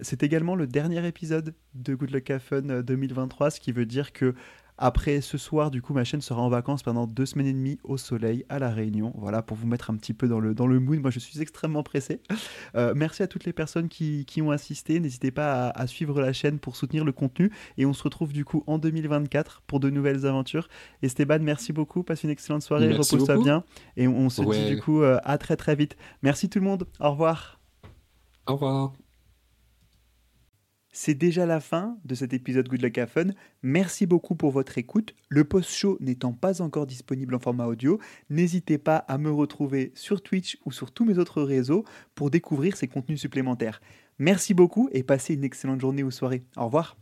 c'est également le dernier épisode de Good Luck Fun 2023, ce qui veut dire que après ce soir, du coup, ma chaîne sera en vacances pendant deux semaines et demie au soleil à La Réunion. Voilà, pour vous mettre un petit peu dans le, dans le mood. Moi, je suis extrêmement pressé. Euh, merci à toutes les personnes qui, qui ont assisté. N'hésitez pas à, suivre la chaîne pour soutenir le contenu. Et on se retrouve du coup en 2024 pour de nouvelles aventures. Esteban, merci beaucoup. Passe une excellente soirée. Repose-toi bien. Et on, se dit du coup euh, à très très vite. Merci tout le monde. Au revoir. Au revoir. C'est déjà la fin de cet épisode Good Luck Fun. Merci beaucoup pour votre écoute. Le post-show n'étant pas encore disponible en format audio, n'hésitez pas à me retrouver sur Twitch ou sur tous mes autres réseaux pour découvrir ces contenus supplémentaires. Merci beaucoup et passez une excellente journée ou soirée. Au revoir.